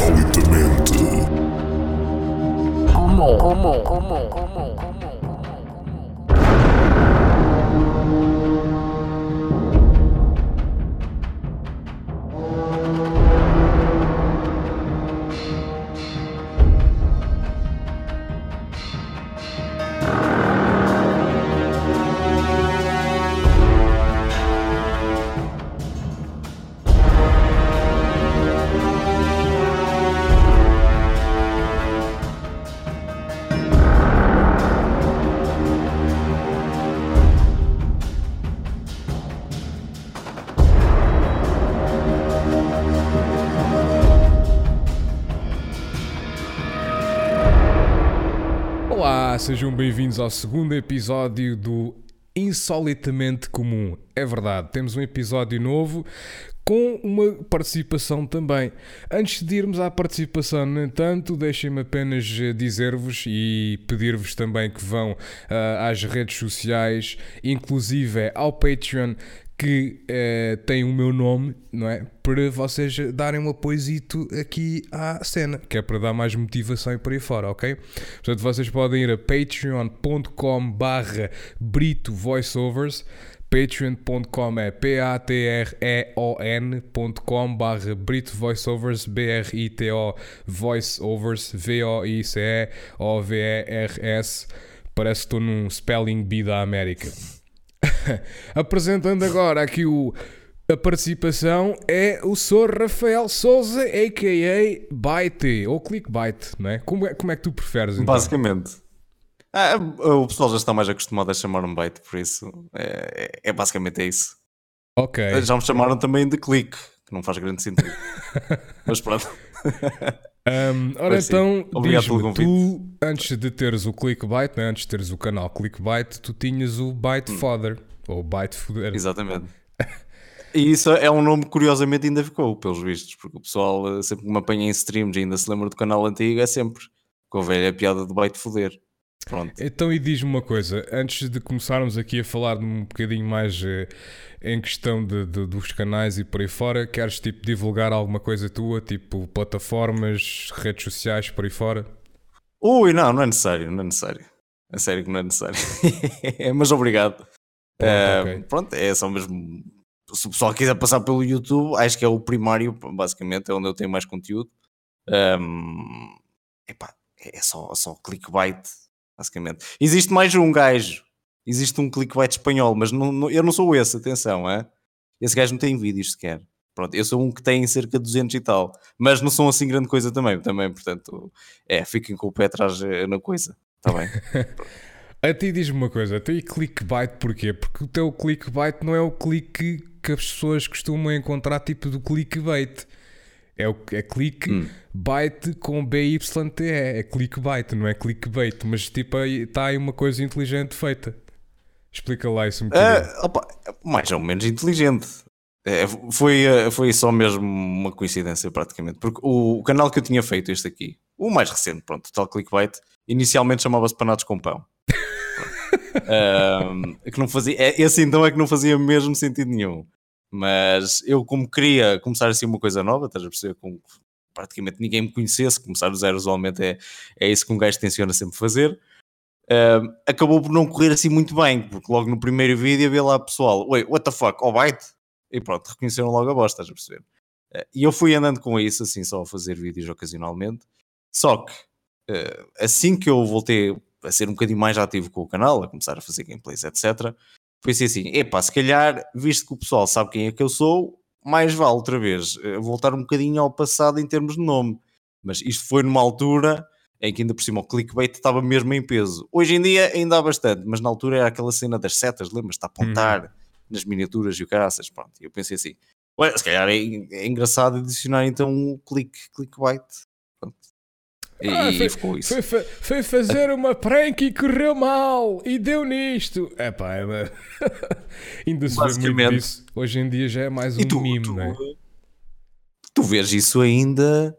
Insolitamente. Como? Como? Como? Como? Como? Sejam bem-vindos ao segundo episódio do Insolitamente Comum. É verdade, temos um episódio novo com uma participação também. Antes de irmos à participação, no entanto, deixem-me apenas eh, dizer-vos e pedir-vos também que vão ah, às redes sociais, inclusive ao Patreon, que eh, tem o meu nome, não é? Para vocês darem um apoiozito aqui à cena, que é para dar mais motivação e por aí fora, ok? Portanto, vocês podem ir a patreon.com barra Brito Voiceovers patreon.com é p-a-t-r-e-o-n.com barra Brito Voiceovers B-R-I-T-O Voiceovers V-O-I-C-E-O-V-E-R-S parece que estou num spelling bee da América Apresentando agora aqui o, a participação é o Sr. Rafael Souza, a.k.a. Byte, ou Clickbait, não é? Como, é? como é que tu preferes então? Basicamente. Ah, o pessoal já está mais acostumado a chamar-me bait, por isso é, é- é basicamente é isso. Ok. Já me chamaram também de clique, que não faz grande sentido. Mas pronto. Um, ora Pois sim. então, diz-me, tu, antes de teres o Clickbait, né? antes de teres o canal Clickbait, tu tinhas o Byte Fodder, ou Fodder. Exatamente. E isso é um nome que curiosamente ainda ficou, pelos vistos, porque o pessoal eh, sempre que me apanha em streams e ainda se lembra do canal antigo, é sempre com a velha piada bait foder. Pronto. Então, e diz-me uma coisa, antes de começarmos aqui a falar um bocadinho mais eh, em questão de, de- dos canais e por aí fora, queres tipo divulgar alguma coisa tua, tipo plataformas, redes sociais, por aí fora? Ui, não, não é necessário, não é necessário. É sério que não é necessário. Mas obrigado. Eh, ok. Pronto, é só mesmo. Se o pessoal quiser passar pelo YouTube, acho que é o primário, basicamente, é onde eu tenho mais conteúdo. Ehm, epá, é só, só clickbait, basicamente. Existe mais um gajo, existe um clickbait espanhol, mas não- não- eu não sou esse, atenção, é? Esse gajo não tem vídeos sequer. Pronto, eu sou um que tem cerca de 200 e tal, mas não são assim grande coisa também, também portanto, é, fiquem com o pé atrás eh, na coisa, está bem? A ti diz-me uma coisa, a ti clickbait porquê? Porque o teu clickbait não é o clique que as pessoas costumam encontrar tipo do clickbait. É, o, é clique Hum. byte com B-Y-T-E. É clickbait, não é clickbait. Mas tipo, está aí uma coisa inteligente feita. Explica lá isso um bocadinho. Ah, opa, mais ou menos inteligente. É, foi, eh, foi só mesmo uma coincidência, praticamente. Porque o, o canal que eu tinha feito, este aqui, o mais recente, pronto, Total Clickbait, inicialmente chamava-se Panados com Pão. Ahm, que não fazia, é, esse então é que não fazia mesmo sentido nenhum. Mas eu, como queria começar assim uma coisa nova, estás a perceber? Com praticamente ninguém me conhecesse, começar do zero usualmente é, é isso que um gajo tenciona sempre fazer. Um, acabou por não correr assim muito bem, porque logo no primeiro vídeo havia lá pessoal, oi, what the fuck, oh byte? E pronto, reconheceram logo a voz, estás a perceber? Uh, e eu fui andando com isso, assim, só a fazer vídeos ocasionalmente. Só que, uh, assim que eu voltei a ser um bocadinho mais ativo com o canal, a começar a fazer gameplays, etc., pensei assim, epá, se calhar, visto que o pessoal sabe quem é que eu sou, mais vale outra vez uh, voltar um bocadinho ao passado em termos de nome. Mas isto foi numa altura em que ainda por cima o clickbait estava mesmo em peso. Hoje em dia ainda há bastante, mas na altura era aquela cena das setas, lembras-te? A apontar nas miniaturas e o caraças, pronto. Eu pensei assim, se calhar é, é engraçado adicionar então um click, clickbait. Pronto. E, Ah, e ficou isso. Foi, fa- foi fazer uma prank e correu mal e deu nisto. É pá, é uma- ainda se vê muito Basicamente. disso. Hoje em dia já é mais um tu, mime, tu, não é? tu vês isso ainda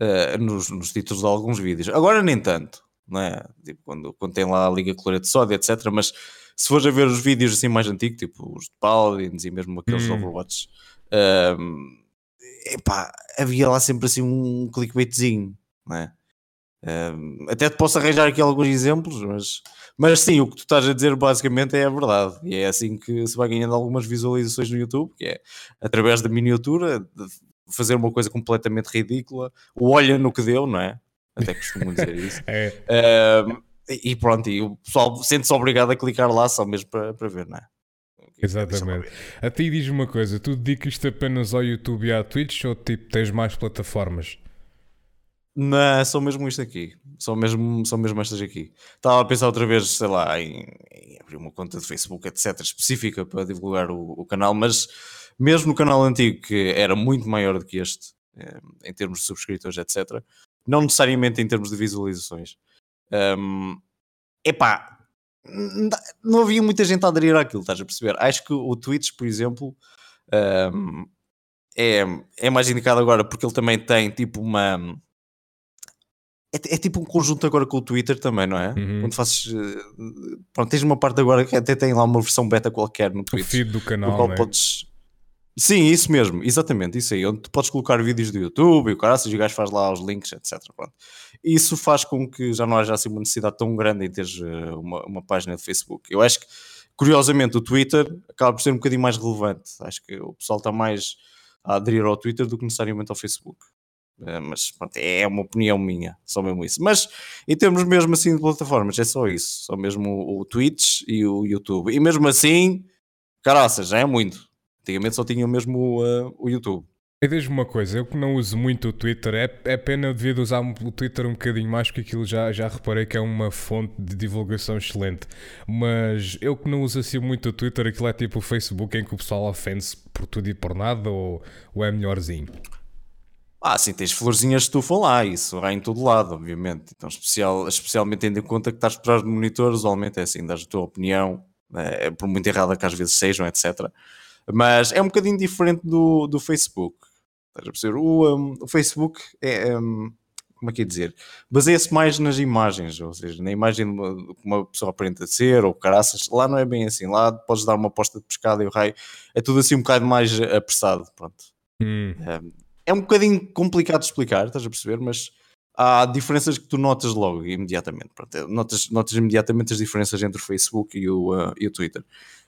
eh, nos, nos títulos de alguns vídeos. Agora nem tanto, não é? Tipo, quando, quando tem lá a Liga Cloreto de Sódio, etc. Mas se fores a ver os vídeos assim mais antigos, tipo os de Paladins e mesmo aqueles Hum. Overwatch, ehm, epá, havia lá sempre assim um clickbaitzinho, não é? Um, até te posso arranjar aqui alguns exemplos, mas, mas sim, o que tu estás a dizer basicamente é a verdade. E é assim que se vai ganhando algumas visualizações no YouTube, que é através da miniatura, fazer uma coisa completamente ridícula, o olha no que deu, não é? Até costumo dizer isso. é. Um, e pronto, e o pessoal sente-se obrigado a clicar lá só mesmo para, para ver, não é? Exatamente. A ti diz uma coisa, tu dedicas-te apenas ao YouTube e à Twitch ou tipo tens mais plataformas? Não, só mesmo isto aqui. Só mesmo, só mesmo estas aqui. Estava a pensar outra vez, sei lá, em, em abrir uma conta de Facebook, etc., específica para divulgar o, o, canal, mas mesmo no canal antigo, que era muito maior do que este, eh, em termos de subscritores, etc., não necessariamente em termos de visualizações. Um, epá, não havia muita gente a aderir àquilo, estás a perceber? Acho que o Twitch, por exemplo, um, é, é mais indicado agora porque ele também tem tipo uma é, é, tipo um conjunto agora com o Twitter também, não é? Uhum. Quando fazes. Eh, pronto, tens uma parte agora que até tem lá uma versão beta qualquer no Twitter. O feed do canal. qual é? podes. Sim, isso mesmo, exatamente, isso aí, onde tu podes colocar vídeos do YouTube e o cara, se o gajo faz lá os links, etc. Pronto. Isso faz com que já não haja assim uma necessidade tão grande em teres eh, uma, uma página de Facebook. Eu acho que, curiosamente, o Twitter acaba por ser um bocadinho mais relevante. Acho que o pessoal está mais a aderir ao Twitter do que necessariamente ao Facebook. Eh, mas pronto, é uma opinião minha, só mesmo isso. Mas em termos mesmo assim de plataformas, é só isso, só mesmo o, o Twitch e o YouTube. E mesmo assim, caraças, já é muito. Antigamente só tinha mesmo uh, o YouTube. E diz-me uma coisa, eu que não uso muito o Twitter, é, é pena devido usar o Twitter um bocadinho mais, porque aquilo já, já reparei que é uma fonte de divulgação excelente. Mas eu que não uso assim muito o Twitter, aquilo é tipo o Facebook em que o pessoal ofende-se por tudo e por nada, ou, ou é melhorzinho? Ah, sim, tens florzinhas de estufa lá, isso há em todo lado, obviamente. Então, especial, especialmente tendo em conta que estás por trás de monitores, usualmente é assim, dás a tua opinião, é, por muito errada que às vezes sejam, etc. Mas é um bocadinho diferente do, do Facebook. Estás a perceber? O, um, o Facebook é. Um, como é que é dizer? Baseia-se mais nas imagens, ou seja, na imagem de uma, de uma pessoa aparenta ser, ou caraças. Lá não é bem assim. Lá podes dar uma posta de pescado e o raio. É tudo assim um bocado mais apressado. Pronto. Hum. Um, é um bocadinho complicado de explicar, estás a perceber, mas há diferenças que tu notas logo, imediatamente. Pronto, é, notas, notas imediatamente as diferenças entre o Facebook e o, uh, e o Twitter.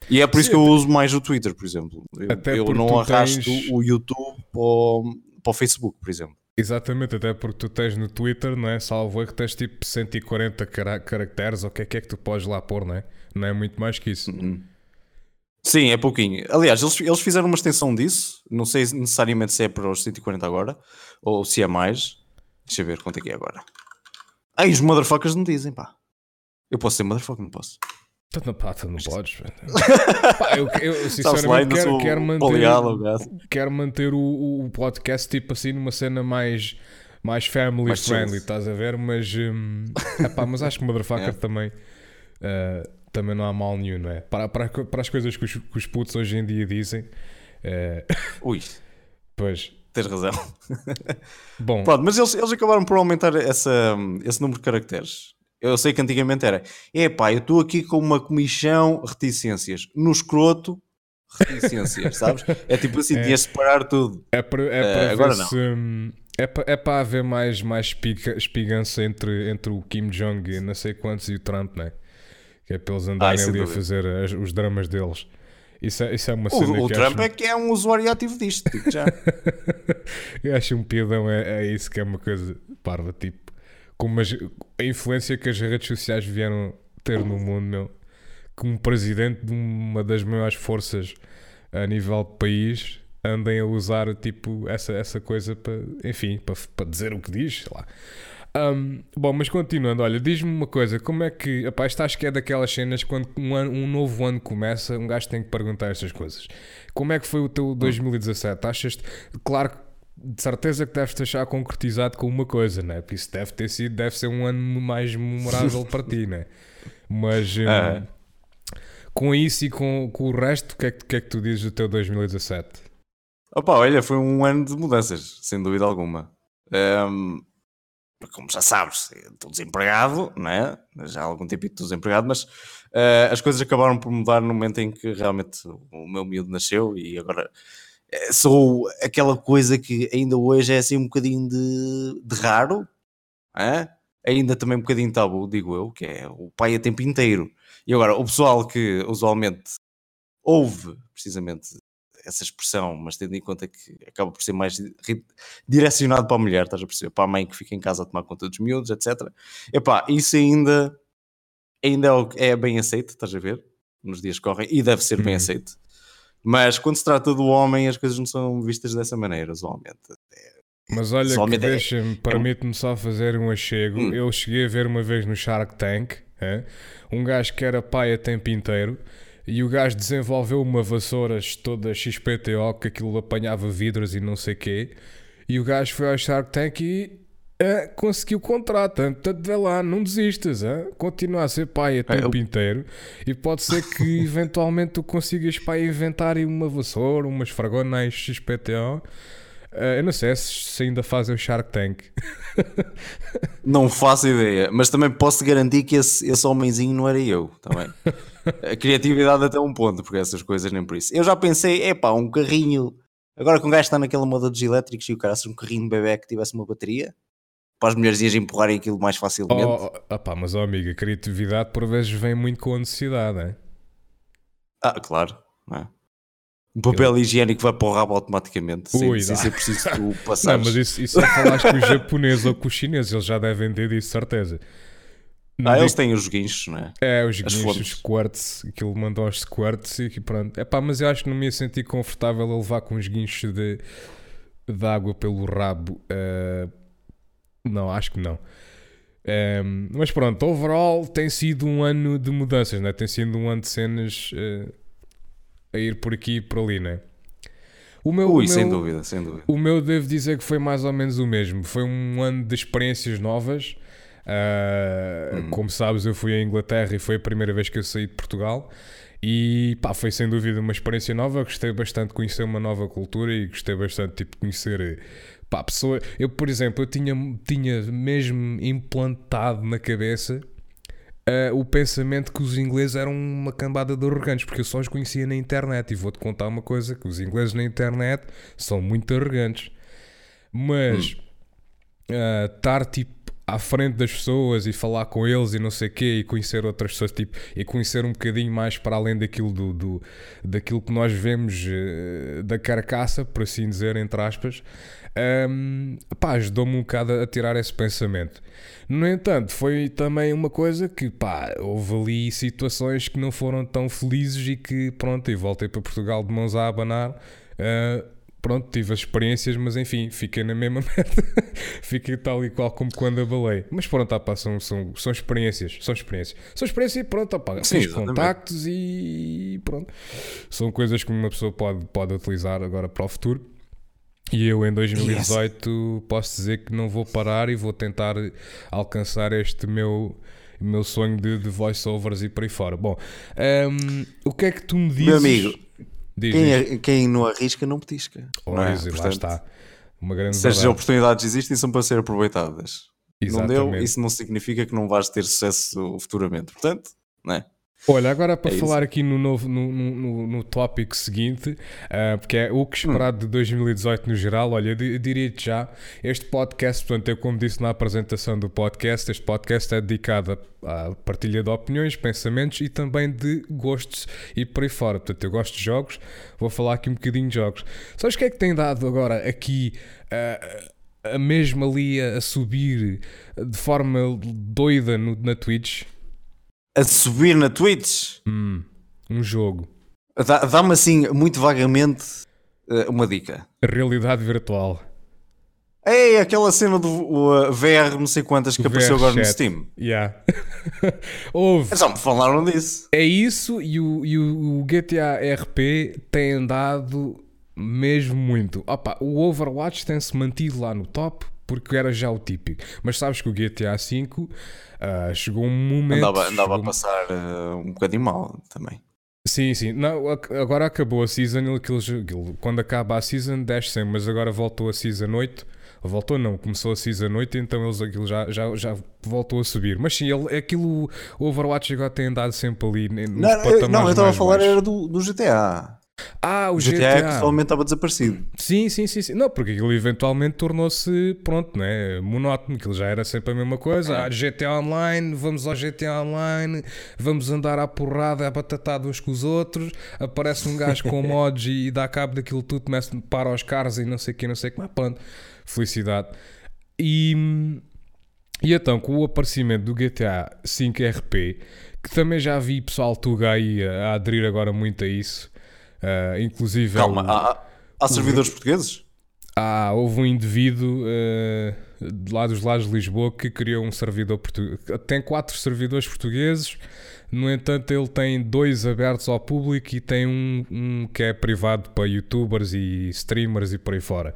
E é por isso Sim, que eu uso mais o Twitter, por exemplo. Eu, eu não arrasto tens... o YouTube para o, para o Facebook, por exemplo. Exatamente, até porque tu tens no Twitter, não é? Salvo é que tens tipo 140 caracteres, ou o que é que é que tu podes lá pôr, não é? Não é muito mais que isso. Uhum. Sim, é pouquinho. Aliás, eles, eles fizeram uma extensão disso. Não sei necessariamente se é para os 140 agora ou se é mais. Deixa eu ver quanto é que é agora. Ai, os motherfuckers não dizem, pá. Eu posso ser motherfucker, não posso. Tu não, pá, tu não podes. pá, eu, eu sinceramente quero, quero, manter, quero manter o, o, podcast tipo assim numa cena mais, mais family mais friendly, estás a ver? Mas, hum, epá, mas acho que motherfucker é. também. Uh, também não há mal nenhum, não é? Para, para, para as coisas que os, que os putos hoje em dia dizem. É... Ui. Pois. Tens razão. Bom. Pronto, mas eles, eles acabaram por aumentar essa, esse número de caracteres. Eu sei que antigamente era. É pá, eu estou aqui com uma comissão reticências. No escroto, reticências, sabes? É tipo assim, é, tinhas de separar tudo. É para, é para uh, agora não. Se, é para, é para haver mais, mais espiga, espigança entre, entre o Kim Jong e não sei quantos e o Trump, não é? Que é para eles andarem ah, ali a fazer as, os dramas deles. Isso é, isso é uma cena o, o Trump acho... é que é um usuário ativo disto, tipo já. eu acho um piadão, é, é isso que é uma coisa parva, tipo, como a influência que as redes sociais vieram ter no mundo, meu, como presidente de uma das maiores forças a nível de país, andem a usar tipo essa, essa coisa para, enfim, para, para dizer o que diz, sei lá. Um, bom, mas continuando, olha, diz-me uma coisa, como é que, rapaz, acho que é daquelas cenas quando um, ano, um novo ano começa, um gajo tem que perguntar estas coisas. Como é que foi o teu 2017? Achas, claro, de certeza que deves-te achar concretizado com uma coisa, né? Porque isso deve ter sido, deve ser um ano mais memorável para ti, né? Mas um, ah. com isso e com, com o resto, o que, é que, que é que tu dizes do teu 2017? Opa, olha, foi um ano de mudanças, sem dúvida alguma. Um, como já sabes, estou desempregado, não é? Já há algum tempo estou desempregado, mas uh, as coisas acabaram por mudar no momento em que realmente o meu miúdo nasceu e agora eh, sou aquela coisa que ainda hoje é assim um bocadinho de, de raro, é? ainda também um bocadinho tabu, digo eu, que é o pai a tempo inteiro. E agora, o pessoal que usualmente ouve precisamente essa expressão, mas tendo em conta que acaba por ser mais direcionado para a mulher, estás a perceber? Para a mãe que fica em casa a tomar conta dos miúdos, etc. Epá, isso ainda, ainda é, é bem aceito, estás a ver? Nos dias que correm, e deve ser bem Uhum. aceito. Mas quando se trata do homem, as coisas não são vistas dessa maneira, usualmente. Mas olha que é- deixa-me, permite-me só fazer um achego. Hum. Eu cheguei a ver uma vez no Shark Tank é, um gajo que era pai a tempo inteiro e o gajo desenvolveu uma vassoura toda XPTO que aquilo apanhava vidros e não sei quê. E o gajo foi ao Shark Tank e é, conseguiu o contrato. Portanto, vê lá, não desistas. É? Continua a ser pai a tempo eu- inteiro e pode ser que eventualmente tu consigas pai inventar uma vassoura, umas fragonais XPTO. Eh, eu não sei se, se ainda fazem o Shark Tank. Não faço ideia, mas também posso garantir que esse, esse homenzinho não era eu, também. a criatividade até um ponto, porque essas coisas nem por isso. Eu já pensei, epá, um carrinho. Agora que um gajo está naquela moda dos elétricos e o cara um carrinho de bebê que tivesse uma bateria, para as mulherzinhas empurrarem aquilo mais facilmente. Oh, oh, opá, mas, oh, amiga, a criatividade por vezes vem muito com a necessidade. Hein? Ah, claro. não é? Um papel higiênico vai para o rabo automaticamente, sem, Ui, sem ser preciso tu Não, passar. mas isso, isso só falaste com os japoneses ou com os chineses, eles já devem ter disso, certeza. Não Ah, eles têm os guinchos, não é? É, os As guinchos, os squirts, aquilo mandou aos squirts e pronto. É pá, mas eu acho que não me ia sentir confortável a levar com os guinchos de, de água pelo rabo. eh, não, acho que não. Ehm, mas pronto, overall tem sido um ano de mudanças, né? tem sido um ano de cenas eh, a ir por aqui e por ali, né? O meu, Ui, o sem meu- dúvida, sem dúvida. o meu devo dizer que foi mais ou menos o mesmo. Foi um ano de experiências novas. Ah, Uhum. Como sabes, eu fui à Inglaterra e foi a primeira vez que eu saí de Portugal. E pá, foi sem dúvida uma experiência nova. Gostei bastante de conhecer uma nova cultura e gostei bastante tipo, de conhecer pá, pessoa. Eu, por exemplo, eu tinha, tinha mesmo implantado na cabeça ah, o pensamento que os ingleses eram uma cambada de arrogantes, porque eu só os conhecia na internet. E vou-te contar uma coisa: que os ingleses na internet são muito arrogantes. Mas ah, estar tipo à frente das pessoas e falar com eles e não sei o quê e conhecer outras pessoas tipo, e conhecer um bocadinho mais para além daquilo, do, do- daquilo que nós vemos eh, da carcaça, por assim dizer, entre aspas, ahm, pá, ajudou-me um bocado a tirar esse pensamento. No entanto, foi também uma coisa que, pá, houve ali situações que não foram tão felizes e que, pronto, e voltei para Portugal de mãos a abanar. ah, pronto, tive as experiências, mas enfim, fiquei na mesma merda. fiquei tal e qual como quando abalei. Mas pronto, ah, pá, são, são, são experiências, são experiências. São experiências e pronto, ah, pá, Sim, exatamente. contactos e pronto. São coisas que uma pessoa pode, pode utilizar agora para o futuro. E eu em 2018 posso dizer que não vou parar e vou tentar alcançar este meu, meu sonho de, de voiceovers e por aí fora. Bom, hum, o que é que tu me dizes? Meu amigo, Diz, Quem, diz. quem não arrisca não petisca. não é? E lá Portanto, está. Uma grande Se verdade. oportunidades existem, são para ser aproveitadas. Não deu, Exatamente. isso não significa que não vais ter sucesso futuramente. Portanto, não é? Olha, agora para É falar aqui no, novo, no, no, no, tópico seguinte, ah, porque é o que esperar de 2018 no geral, olha, eu di- eu diria-te já, este podcast, portanto, eu como disse na apresentação do podcast, este podcast é dedicado à partilha de opiniões, pensamentos e também de gostos e por aí fora. Portanto, eu gosto de jogos, vou falar aqui um bocadinho de jogos. Sabes o que é que tem dado agora aqui ah, a mesma ali a, a subir de forma doida no- na Twitch? A subir na Twitch, Hum, um jogo. dá- dá-me assim, muito vagamente, eh, uma dica. A realidade virtual. É aquela cena do uh, VR, não sei quantas, que apareceu agora no chat. Steam. Yeah. Houve. Já me falaram disso. É isso e o, e o GTA RP tem andado mesmo muito. Opa, o Overwatch tem-se mantido lá no top porque era já o típico. Mas sabes que o GTA V ah, chegou um momento. Andava, andava chegou a passar eh, um bocadinho mal também. Sim, sim. Não, agora acabou a season. Quando acaba a season, desce sempre, mas agora voltou a season 8. Voltou não, começou a season 8, então eles aquilo já, já, já voltou a subir. Mas sim, ele, aquilo, o Overwatch agora tem andado sempre ali ne- nos Não, eu, não, eu estava a falar baixos. era do, do GTA. Ah, o GTA. GTA, é que totalmente estava desaparecido. Sim, sim, sim, sim. Não, porque aquilo eventualmente tornou-se, pronto, né? Monótono, aquilo já era sempre a mesma coisa. Ah, GTA Online, vamos ao GTA Online, vamos andar à porrada, à batatada uns com os outros. Aparece um gajo com mods e dá cabo daquilo tudo, começa para os carros e não sei o que, não sei o que, mas pronto, felicidade. E, e então, com o aparecimento do GTA 5 RP, que também já vi pessoal tuga aí a, a aderir agora muito a isso. Ah, inclusive é Calma, o- há, há servidores portugueses? ah, houve um indivíduo eh, de lá dos lados de Lisboa que criou um servidor português. Tem quatro servidores portugueses, no entanto, ele tem dois abertos ao público e tem um, um que é privado para youtubers e streamers e por aí fora.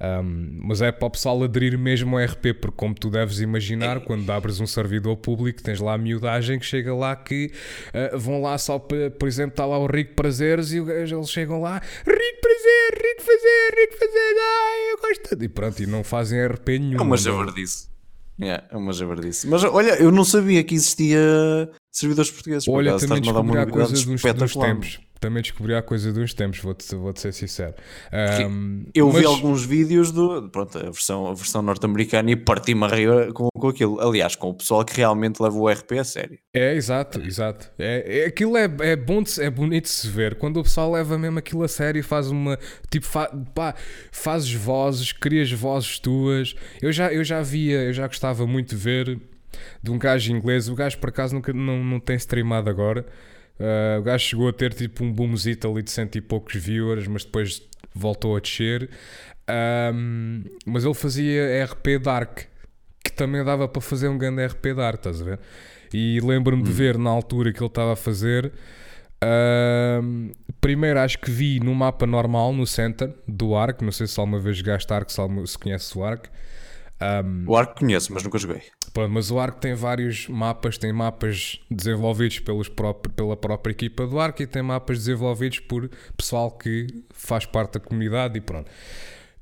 Um, mas é para o pessoal aderir mesmo ao RP, porque como tu deves imaginar, quando abres um servidor público, tens lá a miudagem que chega lá que eh, vão lá só para, por exemplo, está lá o Rico Prazeres e eles chegam lá, Rico Prazer, Rico Fazer, Rico Fazer, ai, eu gosto. tanto." E pronto, e não fazem RP nenhum. É uma javardice. Yeah, é uma javardice. Mas olha, eu não sabia que existia servidores portugueses. por Olha, acaso, também descobri a coisa dos, tempos. Também descobri a coisa dos tempos, vou-te vou ser sincero. Um, Eu vi mas- alguns vídeos do pronto, a versão, a versão norte-americana e parti-me a rir com, com aquilo. Aliás, com o pessoal que realmente leva o RP a sério. É, exato, exato. É, é- aquilo é, é bom, de é bonito de se ver. Quando o pessoal leva mesmo aquilo a sério e faz uma. Tipo, fa, pá, fazes vozes, crias vozes tuas. Eu já, eu já via, eu já gostava muito de ver de um gajo inglês. O gajo por acaso nunca, não, não tem streamado agora. Ah, o gajo chegou a ter tipo um boomzito ali de cento e poucos viewers, mas depois voltou a descer. Ahm, mas ele fazia RP Dark, que também dava para fazer um grande RP Dark, estás a ver? E lembro-me de ver na altura que ele estava a fazer. ahm, primeiro acho que vi no mapa normal, no center do Ark. Não sei se alguma vez jogaste Ark, se, alguma- se conheces o Ark. Ahm, O Arco conheço, mas nunca joguei. Pronto, mas o Ark tem vários mapas, tem mapas desenvolvidos pelos pela própria equipa do Ark e tem mapas desenvolvidos por pessoal que faz parte da comunidade e pronto.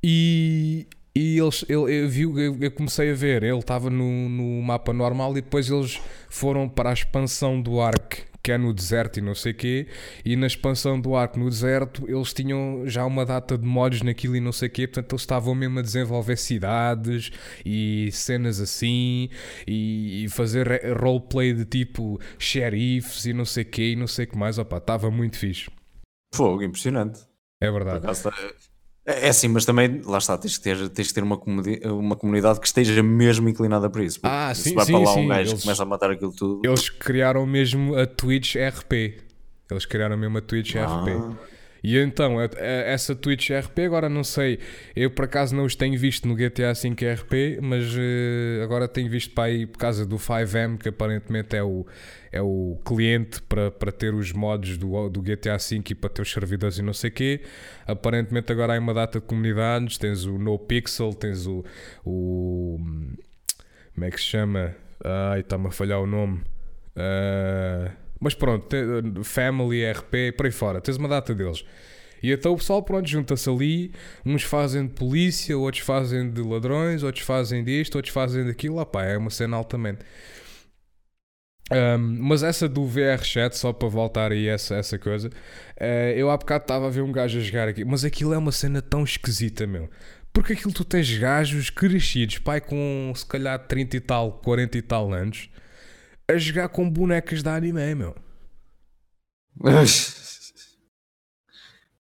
E, e eles, ele, eu, vi, eu, eu comecei a ver, ele estava no, no mapa normal e depois eles foram para a expansão do Ark, que é no deserto e não sei quê, e na expansão do Ark no deserto eles tinham já uma data de mods naquilo e não sei quê, portanto eles estavam mesmo a desenvolver cidades e cenas assim e, e fazer roleplay de tipo xerifes e não sei quê e não sei o que mais, opá, estava muito fixe. Fogo, impressionante. É verdade. acaso, É é assim, mas também, lá está, tens que ter, tens que ter uma, uma comunidade que esteja mesmo inclinada para isso. Ah, se sim, vai sim, para lá sim, um gajo eles- que começa a matar aquilo tudo. Eles criaram mesmo a Twitch RP. Eles criaram mesmo a Twitch Ah. RP. E então, a- a- essa Twitch RP, agora não sei, eu por acaso não os tenho visto no GTA V RP, mas eh, agora tenho visto para aí por causa do 5M, que aparentemente é o, é o cliente para, para ter os mods do, do GTA V e para ter os servidores e não sei o quê. Aparentemente agora há uma data de comunidades, tens o NoPixel, tens o, o como é que se chama? Ai, está-me a falhar o nome. Ah, mas pronto, Family, RP, por aí fora, tens uma data deles. E então o pessoal, pronto, junta-se ali. Uns fazem de polícia, outros fazem de ladrões, outros fazem disto, outros fazem daquilo. Ah, pá, é uma cena altamente. Ahm, mas essa do VR chat, só para voltar aí essa, essa coisa, eh, eu há bocado estava a ver um gajo a jogar aqui, mas aquilo é uma cena tão esquisita, meu. Porque aquilo tu tens gajos crescidos, pai, com se calhar 30 e tal, 40 e tal anos, a jogar com bonecas de anime, meu.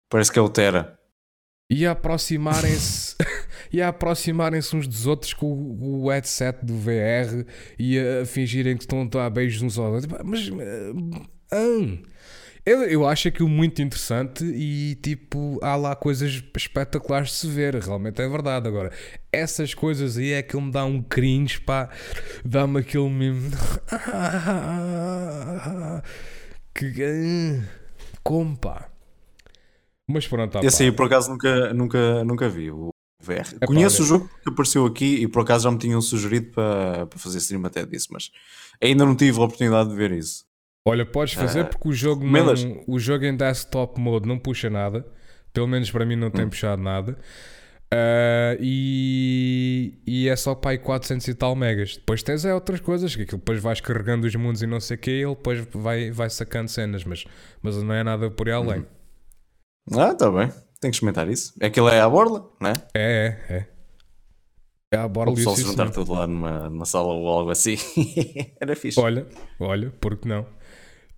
Parece que é o Terra. E a aproximarem-se e a aproximarem-se uns dos outros com o, o headset do VR e a fingirem que estão a dar beijos uns aos outros. Mas. ah, ah. Eu, eu acho aquilo muito interessante e tipo, há lá coisas espetaculares de se ver, realmente é verdade. Agora, essas coisas aí é que me dá um cringe, pá, dá-me aquele mesmo. que. ah, Como, pá? Mas pronto, tá, Esse pá. aí por acaso nunca, nunca, nunca vi. O VR. Epá, Conheço olha- o jogo que apareceu aqui e por acaso já me tinham sugerido para, para fazer stream até disso, mas ainda não tive a oportunidade de ver isso. Olha, podes fazer Ah, porque o jogo, não, o jogo em desktop mode não puxa nada. Pelo menos para mim não tem Hum. puxado nada. Ah, e, e é só para aí 400 e tal megas. Depois tens é outras coisas, que aquilo depois vais carregando os mundos e não sei o que, ele depois vai, vai sacando cenas, mas, mas não é nada por aí além. Ah, tá bem. Tem que experimentar isso. Aquilo é à borla, não é? É, é, é. É a O borla e pessoal se juntar tudo lá numa, numa sala ou algo assim. Era fixe. Olha, olha, porque não?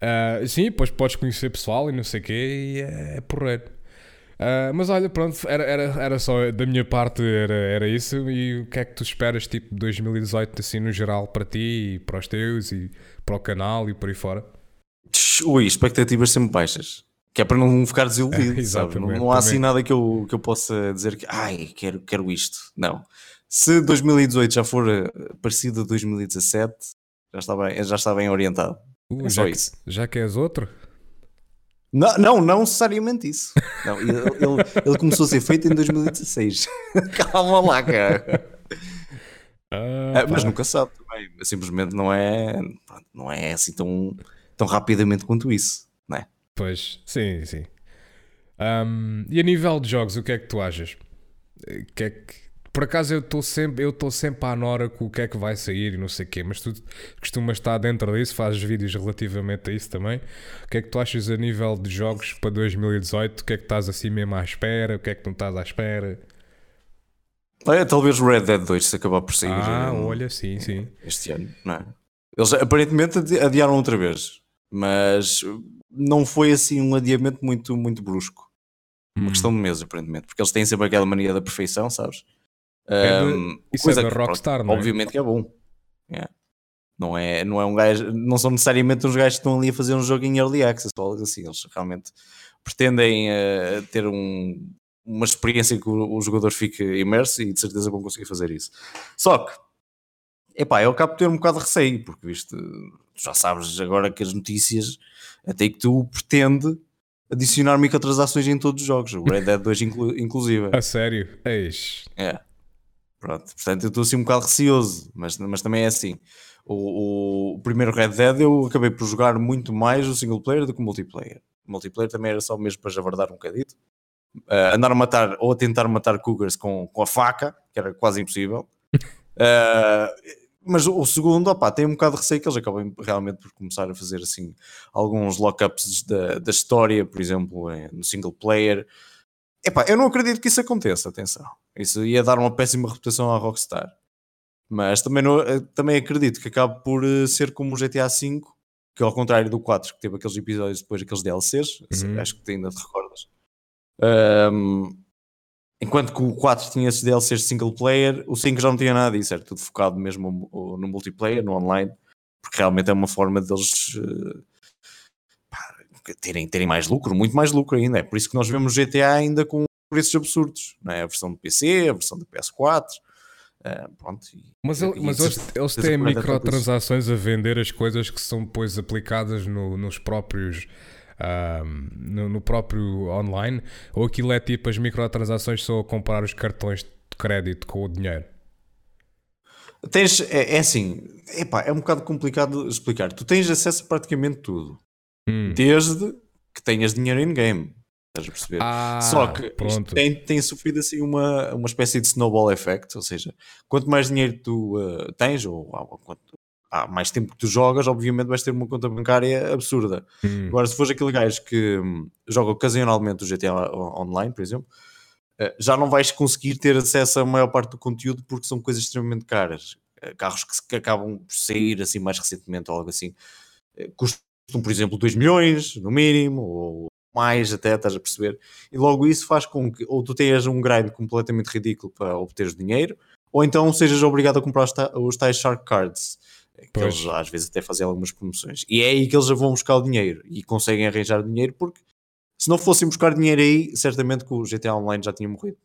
Ah, sim, depois podes conhecer pessoal e não sei o quê, e é, é porreiro. Ah, mas olha, pronto, era, era, era só da minha parte, era, era isso. E o que é que tu esperas, tipo, 2018, assim, no geral, para ti e para os teus e para o canal e por aí fora? Ui, expectativas sempre baixas. Que é para não ficar desiludido, É, sabe? Não, não há assim nada que eu, que eu possa dizer que, ai, quero, quero isto. Não. Se 2018 já for eh, parecido a 2017, já está bem, já está bem orientado. Uh, É já, que- já queres outro? Não, não, não necessariamente isso. Não, ele, ele- ele começou a ser feito em 2016. Calma lá, cara. Ah, Ah, mas nunca sabe também. Simplesmente não é, pronto, não é assim tão, tão rapidamente quanto isso. Não é? Pois, sim, sim. Ahm, e a nível de jogos, o que é que tu achas? Eh, Que é que... Por acaso eu estou sempre, eu estou sempre à nora com o que é que vai sair e não sei o quê, mas tu costumas estar dentro disso, fazes vídeos relativamente a isso também. O que é que tu achas a nível de jogos para 2018? O que é que estás assim mesmo à espera? O que é que não estás à espera? Olha, talvez o Red Dead 2 se acabar por sair Ah, eh, olha, sim, sim. este ano, não é? Eles aparentemente adi- adiaram outra vez, mas não foi assim um adiamento muito, muito brusco. Uma Hum. questão de meses, aparentemente, porque eles têm sempre aquela mania da perfeição, sabes? É de- isso coisa é da que, Rockstar, não é? Obviamente que é bom. É. Não, é, não é um gajo, não são necessariamente uns gajos que estão ali a fazer um jogo em early access ou algo assim. Eles realmente pretendem eh, ter um- uma experiência que o, o jogador fique imerso e de certeza vão conseguir fazer isso. Só que, epá, eu acabo de ter um bocado de receio, porque visto, tu já sabes agora que as notícias até que tu pretende adicionar microtransações em todos os jogos, o Red Dead 2 inclu, inclusive. A sério? Eis. É. Pronto, portanto eu estou assim um bocado receoso, mas, mas também é assim. O, o- o primeiro Red Dead eu acabei por jogar muito mais o single player do que o multiplayer. O multiplayer também era só mesmo para javardar um bocadito. Ah, andar a matar ou a tentar matar cougars com, com a faca, que era quase impossível. Ah, mas o, o segundo, opá, tem um bocado de receio que eles acabem realmente por começar a fazer assim alguns lockups da, da história, por exemplo, no single player. Epá, eu não acredito que isso aconteça, atenção. Isso ia dar uma péssima reputação à Rockstar. Mas também, não, eh, também acredito que acabe por eh, ser como o GTA V, que ao contrário do 4, que teve aqueles episódios depois, aqueles DLCs, Uhum. acho que ainda te recordas. Ahm, enquanto que o 4 tinha esses DLCs de single player, o 5 já não tinha nada disso, era tudo focado mesmo no multiplayer, no online, porque realmente é uma forma deles pá, terem, terem mais lucro, muito mais lucro ainda. É por isso que nós vemos GTA ainda com preços absurdos, não é? A versão do PC, a versão do PS4. ah, pronto, e- Mas, ele- e mas eles, eles têm microtransações a vender as coisas que são depois aplicadas no- nos próprios. ahm, no, no próprio online, ou aquilo é tipo as microtransações são a comprar os cartões de crédito com o dinheiro. Tens, é, é assim, epá, é um bocado complicado explicar. Tu tens acesso a praticamente tudo, Hum. desde que tenhas dinheiro in-game. Estás a perceber? Ah, Só que tem, tem sofrido assim uma, uma espécie de snowball effect, ou seja, quanto mais dinheiro tu uh, tens, ou, ou quanto há mais tempo que tu jogas, obviamente vais ter uma conta bancária absurda. Hum. Agora, se fores aquele gajo que hum, joga ocasionalmente o GTA Online, por exemplo, eh, já não vais conseguir ter acesso à maior parte do conteúdo porque são coisas extremamente caras. Eh, Carros que, acabam por sair assim mais recentemente ou algo assim, custam, por exemplo, 2 milhões no mínimo, ou mais até, estás a perceber? E logo isso faz com que ou tu tenhas um grind completamente ridículo para obteres dinheiro, ou então sejas obrigado a comprar os, ta- os tais Shark Cards. eh, Que Pois. eles às vezes até fazem algumas promoções. E é aí que eles já vão buscar o dinheiro e conseguem arranjar dinheiro porque se não fossem buscar dinheiro aí, certamente que o GTA Online já tinha morrido.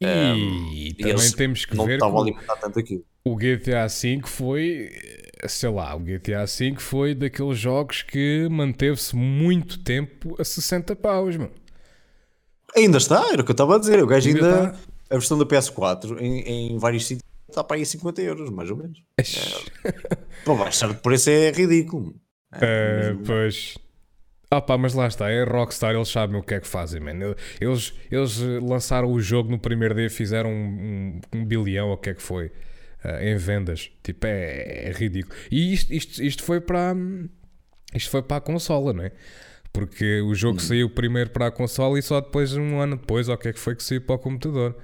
E Um, também eles temos que não ver que estavam a alimentar tanto aquilo. o GTA V foi, sei lá, o GTA V foi daqueles jogos que manteve-se muito tempo a 60 paus, mano. Ainda está, era o que eu estava a dizer. O gajo Ainda ainda, está. a versão da PS4 em, em vários sítios está para aí a 50 euros, mais ou menos. Para baixar de preço é ridículo. É, pois. Ah pá, mas lá está, é Rockstar, eles sabem o que é que fazem, man. Eles, eles eh, lançaram o jogo no primeiro dia, fizeram um, um, um bilhão, ou o que é que foi, eh, em vendas. Tipo, é, é ridículo. E isto, isto, isto foi para. hum, Isto foi para a consola, não é? Porque o jogo saiu primeiro para a consola e só depois, um ano depois, ou o que é que foi que saiu para o computador.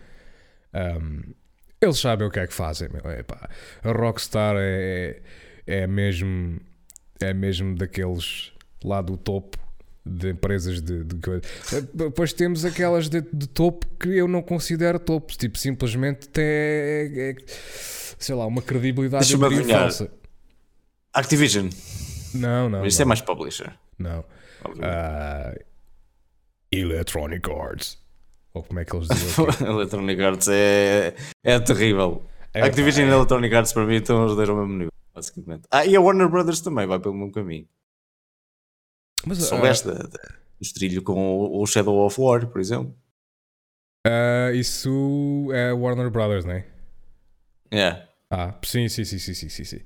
Um, eles sabem o que é que fazem. Meu. Epá, a Rockstar é, é mesmo é mesmo daqueles lá do topo de empresas de, de. Depois temos aquelas de, de, topo que eu não considero topo, tipo, simplesmente é, é, é sei lá, uma credibilidade falsa. Activision. Não, não. Isso é mais publisher. Não. Uh, Electronic Arts. Ou como é que eles dizem? Electronic Arts é, é terrível. É, Activision é. e Electronic Arts para mim estão os dois ao mesmo nível, basicamente. Ah, e a Warner Brothers também vai pelo mesmo caminho. Mas, Soubeste uh, do trilho com o, o, Shadow of War, por exemplo? Uh, isso é Warner Brothers, não é? É. Ah, sim, sim, sim, sim, sim, sim. sim.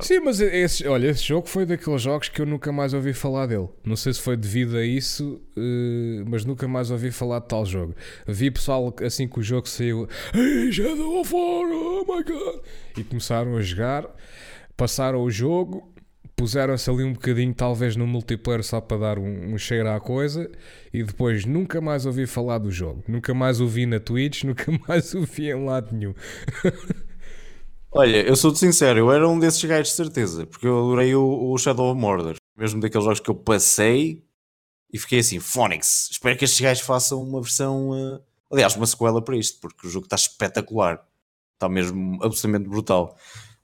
Sim, mas esse, olha, esse jogo foi daqueles jogos que eu nunca mais ouvi falar dele. Não sei se foi devido a isso, uh, mas nunca mais ouvi falar de tal jogo. Vi pessoal assim que o jogo saiu, hey, Shadow of War, oh my god! E começaram a jogar, passaram o jogo, puseram-se ali um bocadinho, talvez no multiplayer, só para dar um, um, cheiro à coisa, e depois nunca mais ouvi falar do jogo. Nunca mais ouvi na Twitch, nunca mais ouvi em lado nenhum. Olha, eu sou-te sincero, eu era um desses gajos de certeza, porque eu adorei o, o, Shadow of Mordor, mesmo daqueles jogos que eu passei e fiquei assim, Phonics, espero que estes gajos façam uma versão, uh, aliás, uma sequela para isto, porque o jogo está espetacular, está mesmo absolutamente brutal.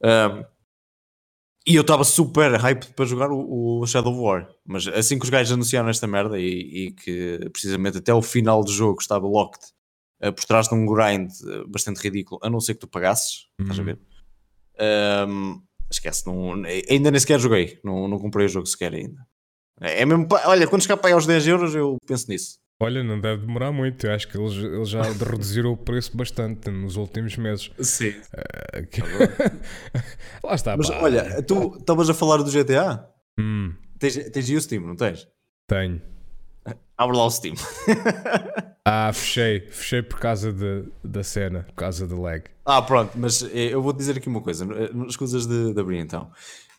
Um, e eu estava super hyped para jogar o, o, Shadow War, mas assim que os gajos anunciaram esta merda e, e que precisamente até o final do jogo estava locked uh, por trás de um grind uh, bastante ridículo, a não ser que tu pagasses, uhum. estás a uhum. ver? Um, esquece, não, ainda nem sequer joguei, não, não comprei o jogo sequer ainda. É mesmo, olha, quando chegar para aí aos 10 euros, eu penso nisso. Olha, não deve demorar muito. Eu acho que eles, eles já reduziram o preço bastante nos últimos meses. Sim. Uh, que... Lá está. Mas pá. olha, tu estavas a falar do GTA? Hum. Tens, tens o Steam, não tens? Tenho. Abre lá o Steam. ah, fechei. Fechei por causa de, da cena, por causa do lag. Ah, pronto, mas eh, eu vou dizer aqui uma coisa. As coisas de, de abrir então.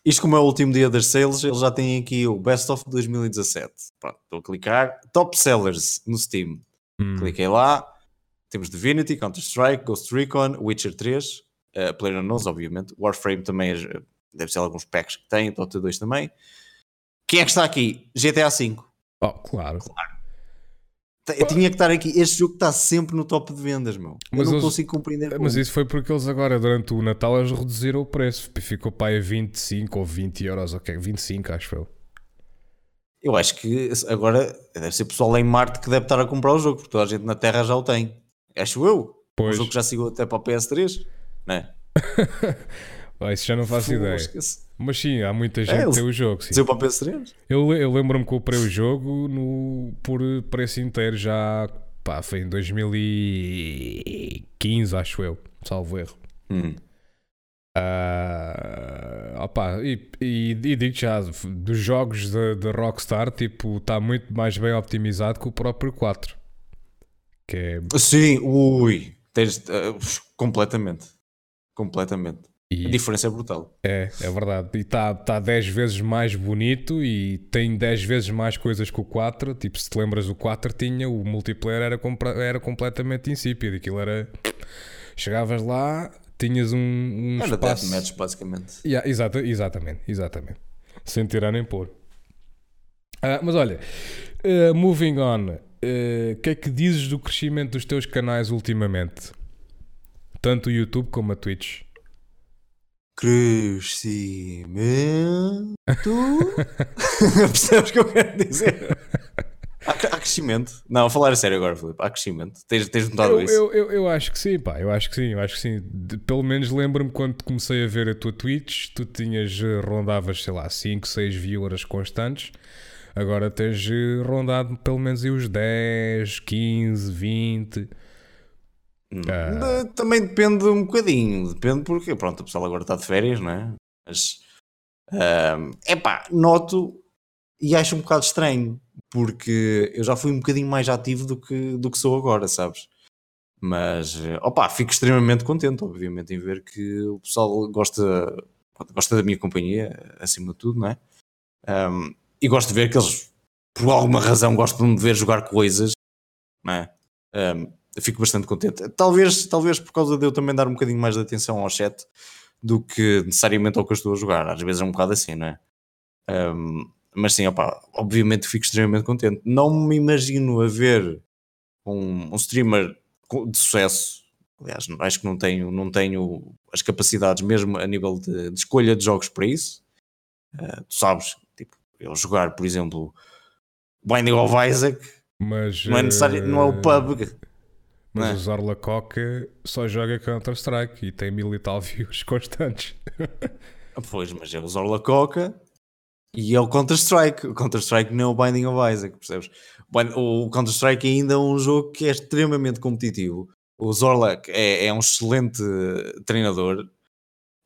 Isto, como é o último dia das sales, eles já têm aqui o Best of 2017. Pronto, estou a clicar. Top Sellers no Steam. Hum. Cliquei lá. Temos Divinity, Counter-Strike, Ghost Recon, Witcher 3, uh, eh, PlayerUnknown's, obviamente. Warframe também é, deve ser alguns packs que tem, Dota 2 também. Quem é que está aqui? GTA V. Oh, claro. Claro. Eu tinha que estar aqui. Este jogo está sempre no top de vendas, meu. Mas eu não eles, consigo compreender. Como. Mas isso foi porque eles agora, durante o Natal, eles reduziram o preço. Ficou para aí a 25 ou 20 euros, ok? 25, acho eu. Eu acho que agora deve ser pessoal em Marte que deve estar a comprar o jogo, porque toda a gente na Terra já o tem. Acho eu. Pois. O jogo já seguiu até para o PS3, não é? Isso já não faço ideia. Mas sim, há muita gente é, que tem o jogo. Sim. para PS3? Eu, eu lembro-me que comprei o jogo no, por preço inteiro já. Pá, foi em 2015, acho eu, salvo erro. Hum. Uh, opa, e, e, e digo já, dos jogos da Rockstar, tipo, está muito mais bem optimizado que o próprio 4. Que é... Sim, ui, tens, uh, completamente. Completamente. E a diferença é brutal. É, é verdade. E está tá 10 tá vezes mais bonito e tem 10 vezes mais coisas que o 4. Tipo, se te lembras, o 4 tinha, o multiplayer era, era completamente insípido. Aquilo era. Chegavas lá, tinhas um, um era espaço. Deathmatch, basicamente. Yeah, exata, exatamente, exatamente. Sem tirar nem pôr. Uh, mas olha, uh, moving on. O uh, que é que dizes do crescimento dos teus canais ultimamente? Tanto o YouTube como a Twitch. Crescimento. Percebes o que eu quero dizer? Há, há, crescimento. Não, a falar a sério agora, Filipe. Há crescimento. Tens, tens notado eu, isso? Eu, eu, eu, acho que sim, pá. Eu acho que sim. Eu acho que sim. De, pelo menos lembro-me quando comecei a ver a tua Twitch, tu tinhas eh, rondavas, sei lá, 5, 6 viewers constantes. Agora tens eh, rondado pelo menos os 10, 15, 20. De, também depende um bocadinho, depende porque, pronto, o pessoal agora está de férias, não é? Mas, é uh, pá, noto e acho um bocado estranho, porque eu já fui um bocadinho mais ativo do que, do que sou agora, sabes? Mas, opá, fico extremamente contente, obviamente, em ver que o pessoal gosta, gosta da minha companhia, acima de tudo, não é? Um, e gosto de ver que eles por alguma razão gostam de me ver jogar coisas, não é? Um, fico bastante contente. Talvez, talvez por causa de eu também dar um bocadinho mais de atenção ao chat do que necessariamente ao que eu estou a jogar. Às vezes é um bocado assim, não é? Um, mas sim, opa, obviamente fico extremamente contente. Não me imagino a ver um, um streamer de sucesso. Aliás, acho que não tenho, não tenho as capacidades mesmo a nível de, de escolha de jogos para isso. Uh, tu sabes, tipo, eu jogar, por exemplo, Binding of Isaac, mas, não é necessário, não é o pub. Mas é? o Zorla Coca só joga Counter-Strike e tem mil e tal views constantes. pois, mas é o Zorla Coca e é o Counter-Strike. O Counter-Strike não é o Binding of Isaac, percebes? O Counter-Strike ainda é um jogo que é extremamente competitivo. O Zorlak é, é um excelente treinador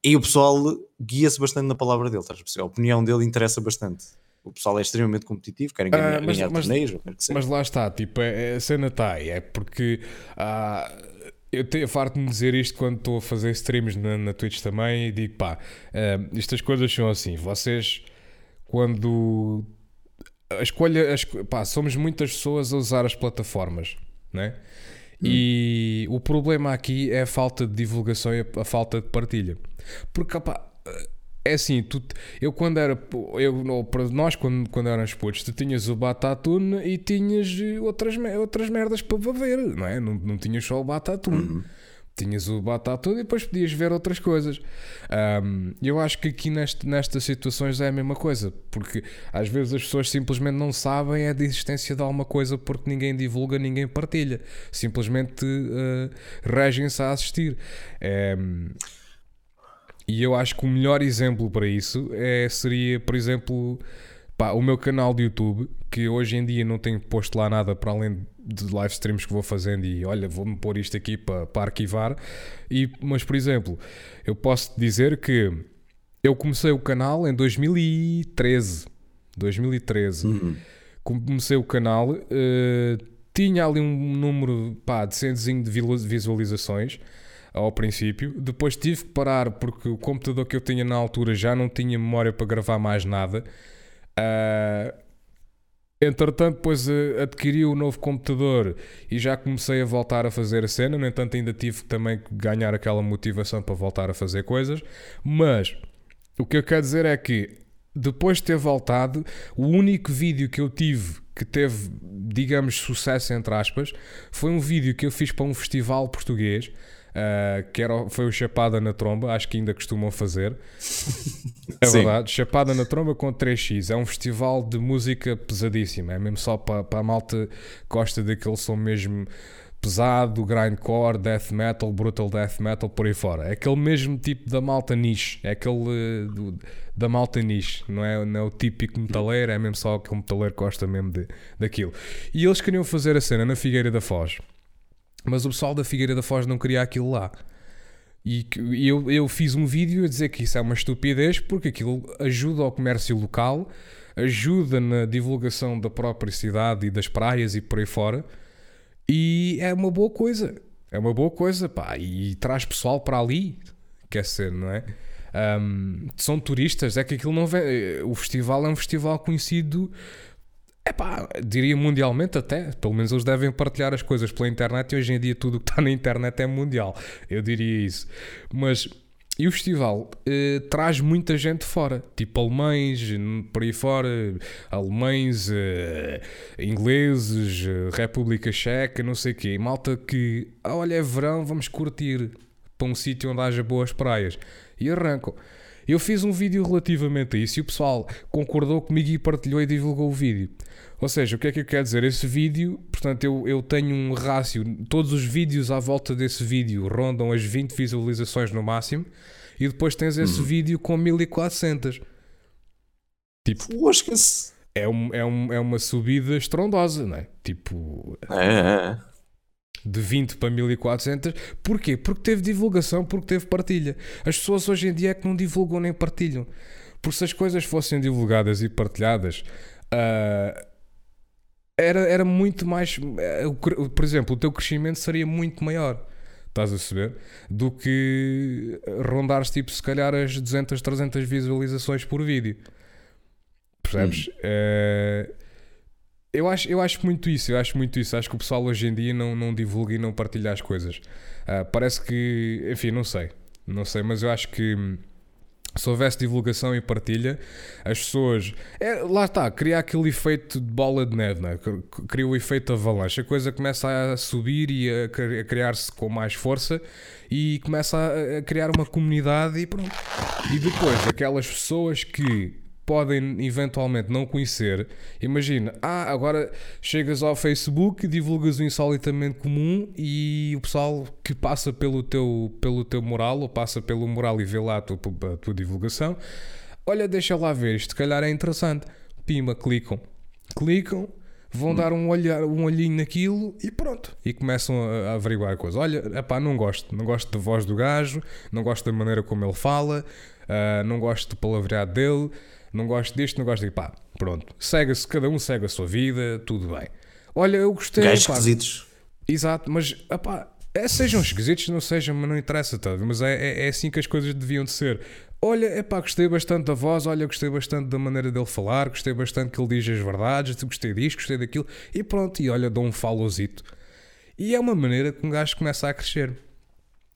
e o pessoal guia-se bastante na palavra dele. A opinião dele interessa bastante. O pessoal é extremamente competitivo, querem ganhar, uh, mas, ganhar mas, torneios. Mas lá está, tipo, é, a cena está aí. É porque uh, eu tenho farto de dizer isto quando estou a fazer streams na, na Twitch também e digo pá, uh, estas coisas são assim. Vocês, quando a escolha, a pá, somos muitas pessoas a usar as plataformas, né? Hum. E o problema aqui é a falta de divulgação e a, a falta de partilha. Porque, pá, é assim, tu, eu quando era. Eu, nós, quando, quando éramos putos, tu tinhas o Batatune e tinhas outras, outras merdas para ver, não é? Não, não tinhas só o Batatune. Uhum. Tinhas o Batatune e depois podias ver outras coisas. Um, eu acho que aqui neste, nestas situações é a mesma coisa, porque às vezes as pessoas simplesmente não sabem a existência de alguma coisa porque ninguém divulga, ninguém partilha. Simplesmente uh, regem-se a assistir. Um, e eu acho que o melhor exemplo para isso é, seria, por exemplo, pá, o meu canal de YouTube, que hoje em dia não tenho posto lá nada para além de live streams que vou fazendo e olha, vou-me pôr isto aqui para, para arquivar. E, mas, por exemplo, eu posso dizer que eu comecei o canal em 2013. 2013. Uhum. Comecei o canal, uh, tinha ali um número pá, de centezinho de visualizações ao princípio. Depois tive que parar porque o computador que eu tinha na altura já não tinha memória para gravar mais nada. Uh, entretanto, depois uh, adquiri o um novo computador e já comecei a voltar a fazer a cena. No entanto, ainda tive também que ganhar aquela motivação para voltar a fazer coisas. Mas o que eu quero dizer é que depois de ter voltado, o único vídeo que eu tive que teve, digamos, sucesso entre aspas, foi um vídeo que eu fiz para um festival português uh, que era, foi o Chapada na Tromba, acho que ainda costumam fazer. É verdade, Chapada na Tromba com 3x. É um festival de música pesadíssima, é mesmo só para, para a malta gosta daquele som mesmo pesado, grindcore, death metal, brutal death metal, por aí fora. É aquele mesmo tipo da malta niche, é aquele do, da malta niche, não é, não é o típico metaleiro, é mesmo só aquele metaleiro que gosta mesmo de, daquilo. E eles queriam fazer a cena na Figueira da Foz. Mas o pessoal da Figueira da Foz não queria aquilo lá. E eu, eu fiz um vídeo a dizer que isso é uma estupidez porque aquilo ajuda ao comércio local, ajuda na divulgação da própria cidade e das praias e por aí fora. E é uma boa coisa. É uma boa coisa, pá. E traz pessoal para ali. Quer ser, não é? Um, são turistas. É que aquilo não vem. O festival é um festival conhecido é pá, diria mundialmente até, pelo menos eles devem partilhar as coisas pela internet e hoje em dia tudo que está na internet é mundial, eu diria isso. Mas e o festival eh, traz muita gente fora, tipo alemães, por aí fora, alemães, eh, ingleses, eh, República Checa, não sei o quê. Malta que, ah, olha, é verão, vamos curtir para um sítio onde haja boas praias. E arrancam. Eu fiz um vídeo relativamente a isso e o pessoal concordou comigo e partilhou e divulgou o vídeo. Ou seja, o que é que eu quero dizer? Esse vídeo, portanto, eu, eu tenho um rácio, todos os vídeos à volta desse vídeo rondam as 20 visualizações no máximo, e depois tens esse uhum. vídeo com 1400. Tipo. É, um, é, um, é uma subida estrondosa, não é? Tipo. É, é, é. De 20 para 1400. Porquê? Porque teve divulgação, porque teve partilha. As pessoas hoje em dia é que não divulgam nem partilham. Porque se as coisas fossem divulgadas e partilhadas, uh, era, era muito mais. Eh, por exemplo, o teu crescimento seria muito maior. Estás a saber? Do que rondares tipo, se calhar, as 200, 300 visualizações por vídeo. Percebes? Hum. É, Eu acho, eu acho muito isso, eu acho muito isso. Acho que o pessoal hoje em dia não, não divulga e não partilha as coisas. Ah, parece que, enfim, não sei. Não sei, mas eu acho que hum, se houvesse divulgação e partilha, as pessoas. É, lá está, cria aquele efeito de bola de neve, né? cria o efeito avalanche. A coisa começa a subir e a, cri- a criar-se com mais força e começa a criar uma comunidade e pronto. E depois, aquelas pessoas que podem eventualmente não conhecer, imagina, ah, agora chegas ao Facebook, divulgas o insolitamente comum e o pessoal que passa pelo teu, pelo teu mural ou passa pelo mural e vê lá a tua, a tua divulgação, olha, deixa lá ver, isto se calhar é interessante. Pima, clicam. Clicam, vão dar um, olhar, um olhinho naquilo e pronto. E começam a, a averiguar a coisa. Olha, epá, não gosto. Não gosto da voz do gajo, não gosto da maneira como ele fala, ah, não gosto do palavreado dele, não gosto disto, não gosto de pá. Pronto. Segue-se, cada um segue a sua vida, tudo bem. Olha, eu gostei. Gajos pá, esquisitos. Exato, mas epá, é, sejam esquisitos, não sejam, mas não interessa, tá? mas é, é, é assim que as coisas deviam de ser. Olha, epá, gostei bastante da voz, olha, gostei bastante da maneira dele falar, gostei bastante que ele diz as verdades, gostei disto, gostei daquilo, e pronto, e olha, dou um followzito. E é uma maneira que um gajo começa a crescer.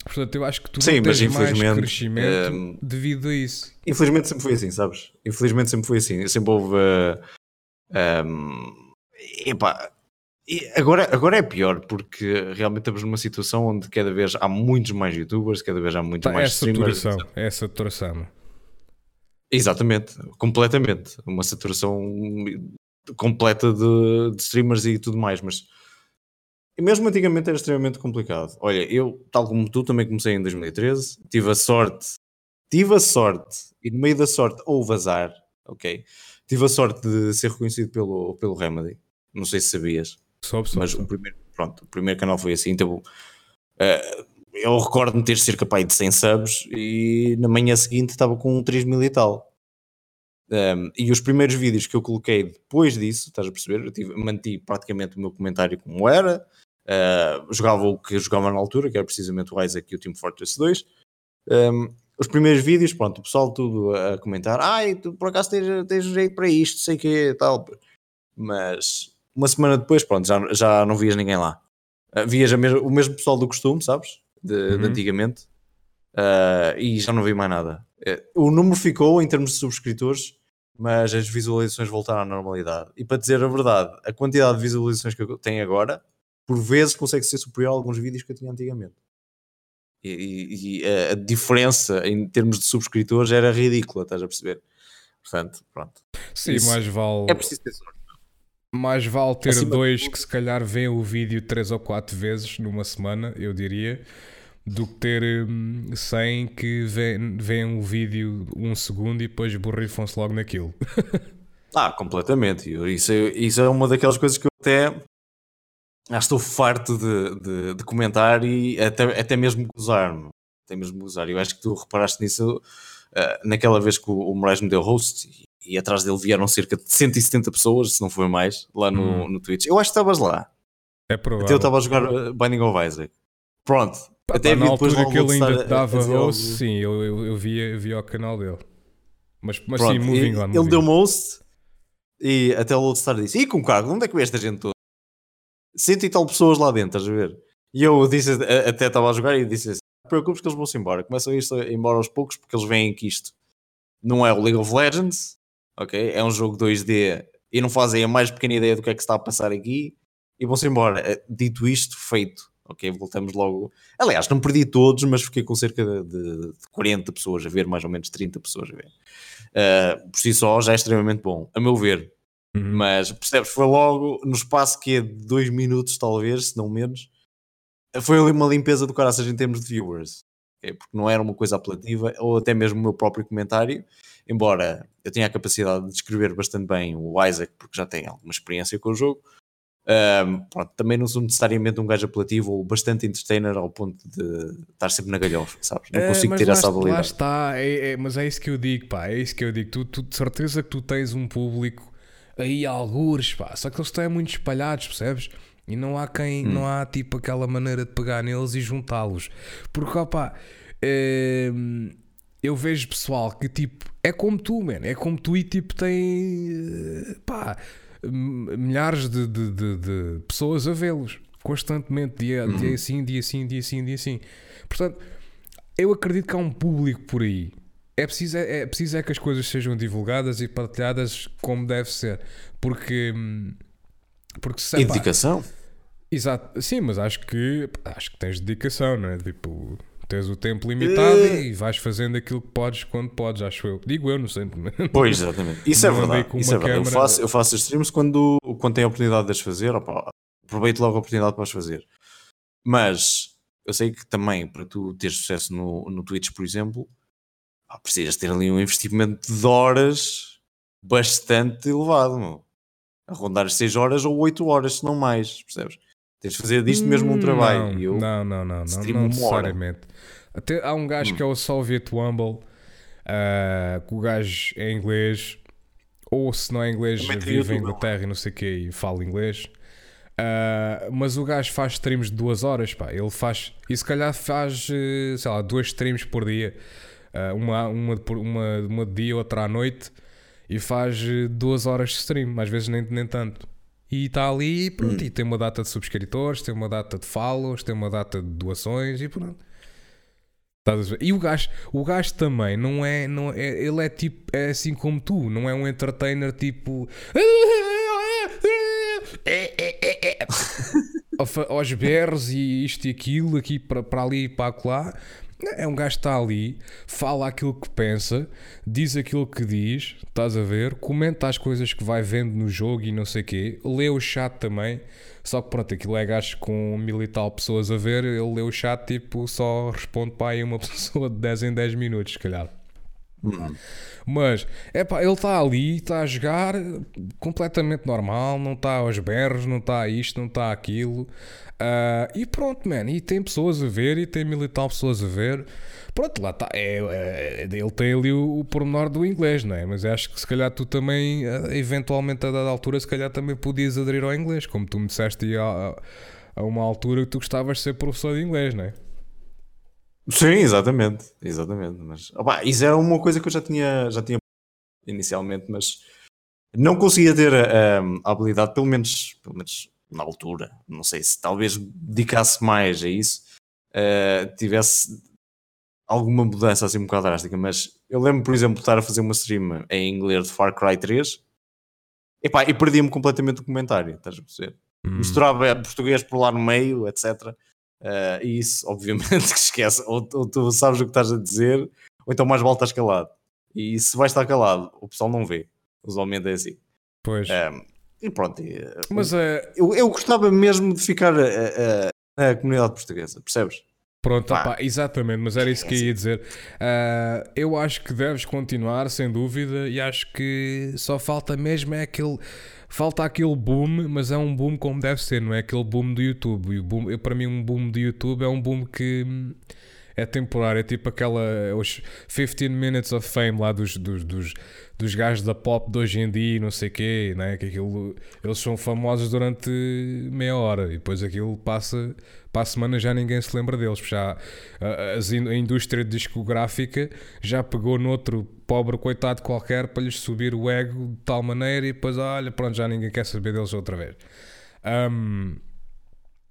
Portanto, eu acho que tu Sim, não mas tens mais infelizmente, crescimento hum, devido a isso. Infelizmente sempre foi assim, sabes? Infelizmente sempre foi assim. Sempre houve. uh, um, epá, e agora, agora é pior porque realmente estamos numa situação onde cada vez há muitos mais youtubers, cada vez há muito Tá, é mais streamers. saturação, é saturação. Exatamente, completamente. Uma saturação completa de, de streamers e tudo mais, mas mesmo antigamente era extremamente complicado. Olha, eu, tal como tu, também comecei em 2013, tive a sorte, tive a sorte, e no meio da sorte houve azar, ok? Tive a sorte de ser reconhecido pelo, pelo Remedy. Não sei se sabias, Soube, soube, mas o soube. primeiro, pronto, o primeiro canal foi assim, então eh, eu recordo-me ter cerca de 100 subs e na manhã seguinte estava com 3 mil e tal. Um, e os primeiros vídeos que eu coloquei depois disso, estás a perceber? Eu tive, manti praticamente o meu comentário como era, uh, jogava o que eu jogava na altura, que era precisamente o Isaac e o Team Fortress 2. Um, os primeiros vídeos, pronto, o pessoal tudo a comentar, ai, tu por acaso tens, tens jeito para isto, sei que tal. Mas uma semana depois, pronto, já, já não vias ninguém lá. Uh, vias mes- o mesmo pessoal do costume, sabes? De, de Uhum. antigamente. Uh, e já não vi mais nada. Eh, O número ficou em termos de subscritores, mas as visualizações voltaram à normalidade. E para dizer a verdade, a quantidade de visualizações que eu tenho agora, por vezes consegue ser superior a alguns vídeos que eu tinha antigamente. E, e- e a, diferença em termos de subscritores era ridícula, estás a perceber? Portanto, pronto. Sim, isso mais vale, É preciso ter sorte. mais vale ter Acima dois que se calhar veem o vídeo três ou quatro vezes numa semana, eu diria, do que ter hum, 100 que veem o vídeo um segundo e depois borrifam-se logo naquilo. Ah, completamente. Isso, é- isso é uma daquelas coisas que eu até ah, estou farto de, de, de comentar e até, até mesmo gozar. meu. Até mesmo gozar. Eu acho que tu reparaste nisso ah, naquela vez que o, o Moraes me deu host e, e atrás dele vieram cerca de 170 pessoas, se não foi mais, lá no, Hum. no Twitch. Eu acho que estavas lá. É provável. Até eu estava a jogar ah, Binding of Isaac. Pronto. Até na altura que ele ainda dava host, sim, eu, eu, eu, via, eu via o canal dele. Mas, mas sim, moving e- on. Ele moving deu on. host e até o Lodestar disse: E com cargo, onde é que veio esta gente toda? Cento e tal pessoas lá dentro, estás a ver? E eu disse, até estava a jogar e disse assim: Não te preocupes que eles vão-se embora. Começam a ir embora aos poucos porque eles veem que isto não é o League of Legends, ok? É um jogo 2D e não fazem a mais pequena ideia do que é que se está a passar aqui e vão-se embora. Eh, Dito isto, feito. Ok, voltamos logo. Aliás, não perdi todos, mas fiquei com cerca de, de 40 pessoas a ver, mais ou menos 30 pessoas a ver. Uh, por si só já é extremamente bom, a meu ver. Uhum. Mas percebes, foi logo no espaço que é de dois minutos, talvez, se não menos. Foi ali uma limpeza do caraças em termos de viewers, ok? porque não era uma coisa apelativa, ou até mesmo o meu próprio comentário. Embora eu tenha a capacidade de descrever bastante bem o Isaac, porque já tem alguma experiência com o jogo. Um, pronto, também não sou necessariamente um gajo apelativo ou bastante entertainer ao ponto de estar sempre na galhofa, sabes? Não É, consigo ter lá, essa Lá habilidade. está, é- é- mas é isso que eu digo, pá, é isso que eu digo. Tu, tu de certeza que tu tens um público aí a algures, pá, só que eles estão muito espalhados, percebes? E não há quem, Hum. não há tipo aquela maneira de pegar neles e juntá-los. Porque, opá, hum, eu vejo pessoal que tipo, é como tu, man, é como tu e tipo tem, eh, pá, milhares de, de, de- de pessoas a vê-los constantemente, dia, dia sim, dia sim, dia sim, dia sim. Portanto, eu acredito que há um público por aí. É preciso é, é preciso é que as coisas sejam divulgadas e partilhadas como deve ser. Porque. hum, Porque se pá, dedicação. Exato, sim, mas acho que acho que tens dedicação, não é? Tipo, tens o tempo limitado Eh. e vais fazendo aquilo que podes quando podes, acho eu. Digo eu, não sei. Pois, exatamente. Isso é Não verdade. Isso é verdade. Eu, faço, eu faço os streams quando, quando tenho a oportunidade de as fazer. Opa, aproveito logo a oportunidade para as fazer. Mas eu sei que também para tu teres sucesso no, no Twitch, por exemplo, pá, precisas ter ali um investimento de horas bastante elevado. Meu. A rondar as 6 horas ou 8 horas, se não mais. Percebes? Tens de fazer disto mesmo um trabalho. Não, eu, não, não, não, não, não uma hora. necessariamente. Até há um gajo Hum. que é o Soviet Wumble, ah, que o gajo é inglês, ou se não é inglês, Também vive em YouTube, Inglaterra e não sei o que e fala inglês. Ah, mas o gajo faz streams de duas horas, pá. Ele faz, e se calhar faz, eh, sei lá, duas streams por dia, Ah, uma, uma, uma, uma de dia, outra à noite, e faz eh, duas horas de stream, às vezes nem, nem tanto. E está ali, e pronto, e tem uma data de subscritores, tem uma data de follows, tem uma data de doações e pronto. E o gajo, o gajo também não é, não é, ele é tipo, é assim como tu, não é um entertainer tipo aos berros e isto e aquilo, aqui para, para ali e para acolá. É um gajo que está ali, fala aquilo que pensa, diz aquilo que diz, estás a ver, comenta as coisas que vai vendo no jogo e não sei o quê, lê o chat também. Só que pronto, aquilo é gajo com mil e tal pessoas a ver, ele lê o chat tipo só responde para aí uma pessoa de 10 em 10 minutos, se calhar. Mas, é pá, ele está ali, está a jogar completamente normal, não está aos berros, não está isto, não está aquilo. Ah, e pronto, man, e tem pessoas a ver, e tem mil e tal pessoas a ver. Pronto, lá está. É, é, ele tem ali o, o pormenor do inglês, não é? Mas acho que se calhar tu também, ah, eventualmente a dada altura, se calhar também podias aderir ao inglês, como tu me disseste a, a uma altura que tu gostavas de ser professor de inglês, não é? Sim, exatamente, exatamente. Mas opá, isso era uma coisa que eu já tinha, já tinha inicialmente, mas não conseguia ter a, a habilidade, pelo menos, pelo menos na altura. Não sei se talvez dedicasse mais a isso, eh, tivesse alguma mudança assim um bocado drástica. Mas eu lembro, por exemplo, de estar a fazer uma stream em inglês de Far Cry 3 epá, e perdia-me completamente o comentário, estás a perceber? Hum. misturava português por lá no meio, etc. Eh, e isso, obviamente, que esquece. Ou, ou tu sabes o que estás a dizer, ou então mais vale estar calado. E se vais estar calado, o pessoal não vê. Usualmente é assim. Pois. Eh, e pronto. e, eh, Mas é. eu, eu gostava mesmo de ficar eh, na comunidade portuguesa, percebes? Pronto, Pá. exatamente, mas era isso que eu ia dizer. Ah, eu acho que deves continuar, sem dúvida, e acho que só falta mesmo é aquele. Falta aquele boom, mas é um boom como deve ser, não é aquele boom do YouTube. E o boom, eu, para mim, um boom do YouTube é um boom que é temporário, é tipo aquela. Os 15 minutes of fame lá dos, dos, dos, dos gajos da pop de hoje em dia não sei o quê, né? que aquilo, eles são famosos durante meia hora e depois aquilo passa. Para a semana já ninguém se lembra deles. Já, a, a indústria discográfica já pegou noutro pobre coitado qualquer para lhes subir o ego de tal maneira e depois, olha, pronto, já ninguém quer saber deles outra vez. Ahm,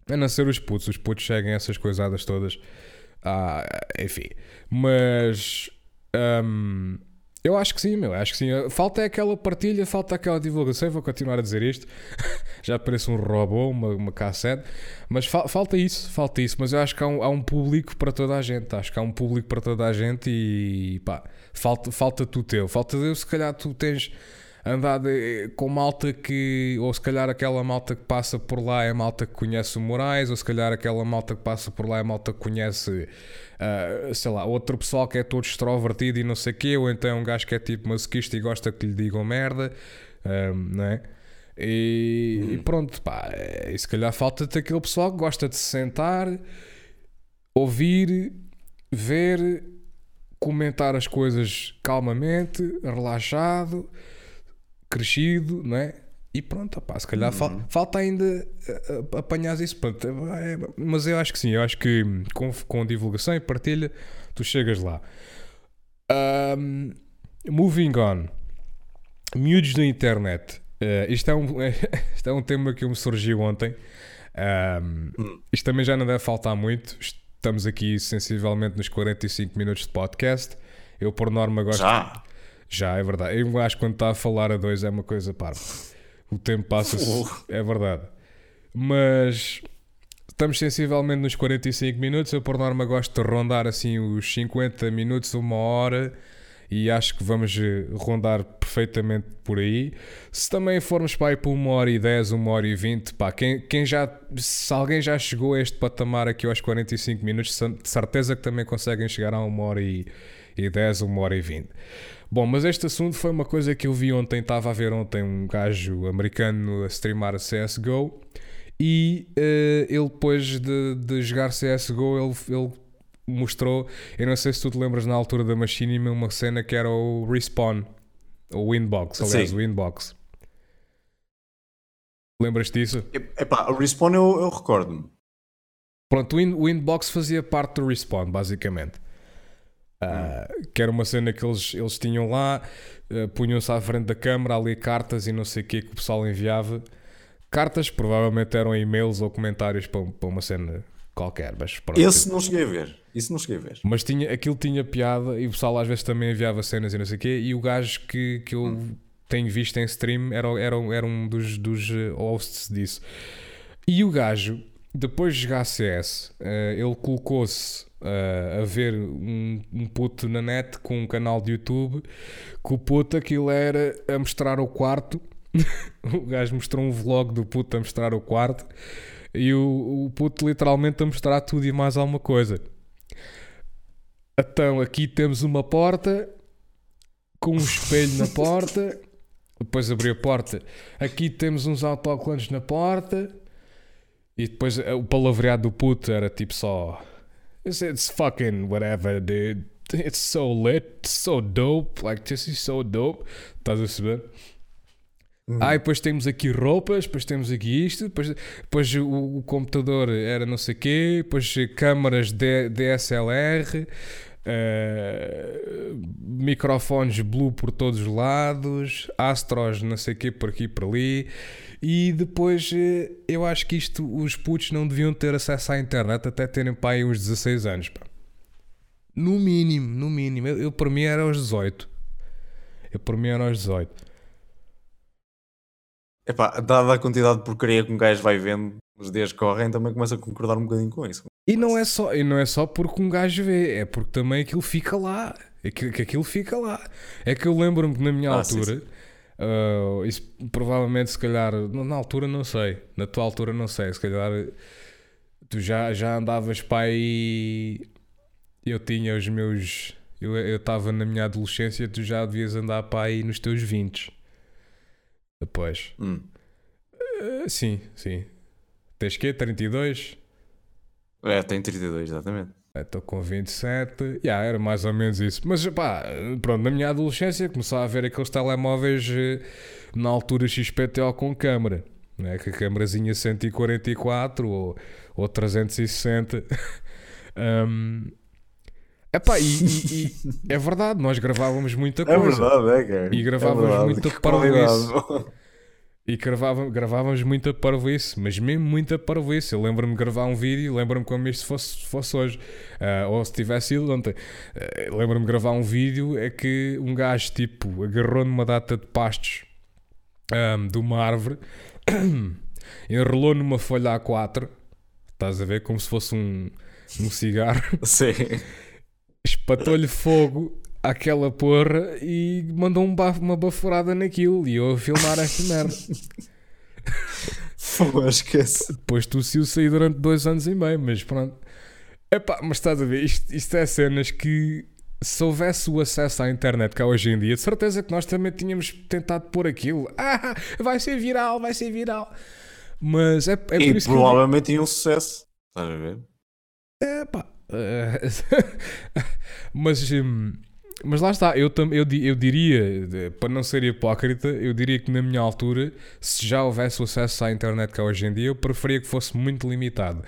a não ser os putos, os putos seguem essas coisadas todas. Ah, enfim, mas ahm, eu acho que sim, meu. Acho que sim. Falta é aquela partilha, falta aquela divulgação. Eu vou continuar a dizer isto. Já parece um robô, uma, uma cassete. Mas fa- falta isso, falta isso. Mas eu acho que há um, há um público para toda a gente. Acho que há um público para toda a gente e pá, falta, falta tu teu. Falta eu, se calhar tu tens andado eh, com malta que, ou se calhar aquela malta que passa por lá é malta que conhece o Moraes, ou se calhar aquela malta que passa por lá é malta que conhece, ah, sei lá, outro pessoal que é todo extrovertido e não sei o quê, ou então é um gajo que é tipo masoquista e gosta que lhe digam merda, ah, não é? E, e pronto, pá, e se calhar falta-te aquele pessoal que gosta de se sentar, ouvir, ver, comentar as coisas calmamente, relaxado, crescido, não é? E pronto, opá, se calhar fal- falta ainda eh, eh, apanhar isso. Pronto, é, mas eu acho que sim, eu acho que com, com divulgação e partilha tu chegas lá. Ahm, moving on, miúdos da internet. eh, isto, é um, isto é um tema que me surgiu ontem. Hum. Isto também já não deve faltar muito. Estamos aqui sensivelmente nos 45 minutos de podcast. Eu, por norma, gosto. Já. Já, é verdade. Eu acho que quando está a falar a dois é uma coisa parva. O tempo passa-se. Fogo. É verdade. Mas estamos sensivelmente nos 45 minutos. Eu, por norma, gosto de rondar assim os 50 minutos, uma hora. E acho que vamos eh, rondar perfeitamente por aí. Se também formos para aí para uma hora e 10, uma hora e 20, pá, quem, quem já, se alguém já chegou a este patamar aqui aos 45 minutos, de certeza que também conseguem chegar a uma hora e, e 10, uma hora e 20. Bom, mas este assunto foi uma coisa que eu vi ontem, estava a ver ontem um gajo americano a streamar a CSGO e eh, ele depois de, de jogar CSGO ele, ele mostrou, eu não sei se tu te lembras na altura da Machinima, uma cena que era o Respawn, o Winbox, aliás, Sim. o Winbox. Lembras disso? Epá, o respawn eu, eu recordo-me. Pronto, o, In- o Inbox fazia parte do Respawn, basicamente. Ah, Que era uma cena que eles, eles tinham lá, ah, punham-se à frente da câmara, ali cartas e não sei o que que o pessoal enviava. Cartas provavelmente eram e-mails ou comentários para, para uma cena qualquer, mas pronto. Esse não cheguei a ver. Isso não cheguei a ver. Mas tinha, aquilo tinha piada e o pessoal às vezes também enviava cenas e não sei o quê. E o gajo que, que eu tenho visto em stream era, era, era um dos, dos eh, hosts disso. E o gajo, depois de jogar CS, eh, ele colocou-se eh, a ver um, um puto na net com um canal de YouTube que o puto aquilo era a mostrar o quarto. o gajo mostrou um vlog do puto a mostrar o quarto e o, o puto literalmente a mostrar tudo e mais alguma coisa. Então aqui temos uma porta com um espelho na porta. Depois abri a porta. Aqui temos uns autocolantes na porta. E depois eh, o palavreado do puto era tipo só. It's, it's fucking whatever, dude. It's so lit, so dope. Like, this is so dope. Estás a saber? Ah, e depois temos aqui roupas, depois temos aqui isto, depois, depois o, o computador era não sei quê, depois câmaras D- DSLR, eh, microfones Blue por todos os lados, Astros não sei quê por aqui e por ali. E depois eh, eu acho que isto os putos não deviam ter acesso à internet até terem pá, aí uns 16 anos. Pá. No mínimo, no mínimo. Eu, eu por mim era aos 18. Eu por mim era aos 18. Epá, dada a quantidade de porcaria que um gajo vai vendo, os dias correm, também começa a concordar um bocadinho com isso. E não é só, e não é só porque um gajo vê, é porque também aquilo fica lá. É que, que aquilo fica lá. É que eu lembro-me que na minha Ah, sim, altura, ah, isso provavelmente se calhar, na altura não sei, na tua altura não sei, se calhar tu já, já andavas para aí. Eu tinha os meus. Eu estava na minha adolescência, tu já devias andar para aí nos teus 20. Depois. Hum. Ah, sim, sim. Tens quê? 32? É, tem 32, exatamente. Estou com 27, yeah, era mais ou menos isso. Mas pá, pronto, na minha adolescência começava a ver aqueles telemóveis eh, na altura XPTO com câmera, né? que a câmerazinha 144 ou, ou 360. um, epá, e, e- e é verdade, nós gravávamos muita É coisa. verdade, é, cara. E gravávamos É muita parvoíce. E gravávamos, gravávamos muita parvoíce, mas mesmo muita parvoíce. Eu lembro-me de gravar um vídeo, lembro-me como isto fosse, fosse hoje, Ah, ou se tivesse sido ontem. Ah, lembro-me de gravar um vídeo, é que um gajo tipo agarrou numa data de pastos ahm, de uma árvore, enrolou numa folha A4, estás a ver, como se fosse um, um cigarro, Sim. espatou-lhe fogo àquela porra e mandou um bafo, uma baforada naquilo e eu a filmar esta merda. Fogo, esquece. Depois tossiu sair durante dois anos e meio, mas pronto. Epá, mas estás a ver, isto, isto é cenas que se houvesse o acesso à internet que há hoje em dia, de certeza que nós também tínhamos tentado pôr aquilo. Ah, vai ser viral, vai ser viral. Mas é, é por e isso que provavelmente tinha um sucesso. Estás a ver? Epá, eh, mas, hum, mas lá está, eu, eu, eu diria, de- para não ser hipócrita, eu diria que na minha altura, se já houvesse o acesso à internet que há hoje em dia, eu preferia que fosse muito limitado.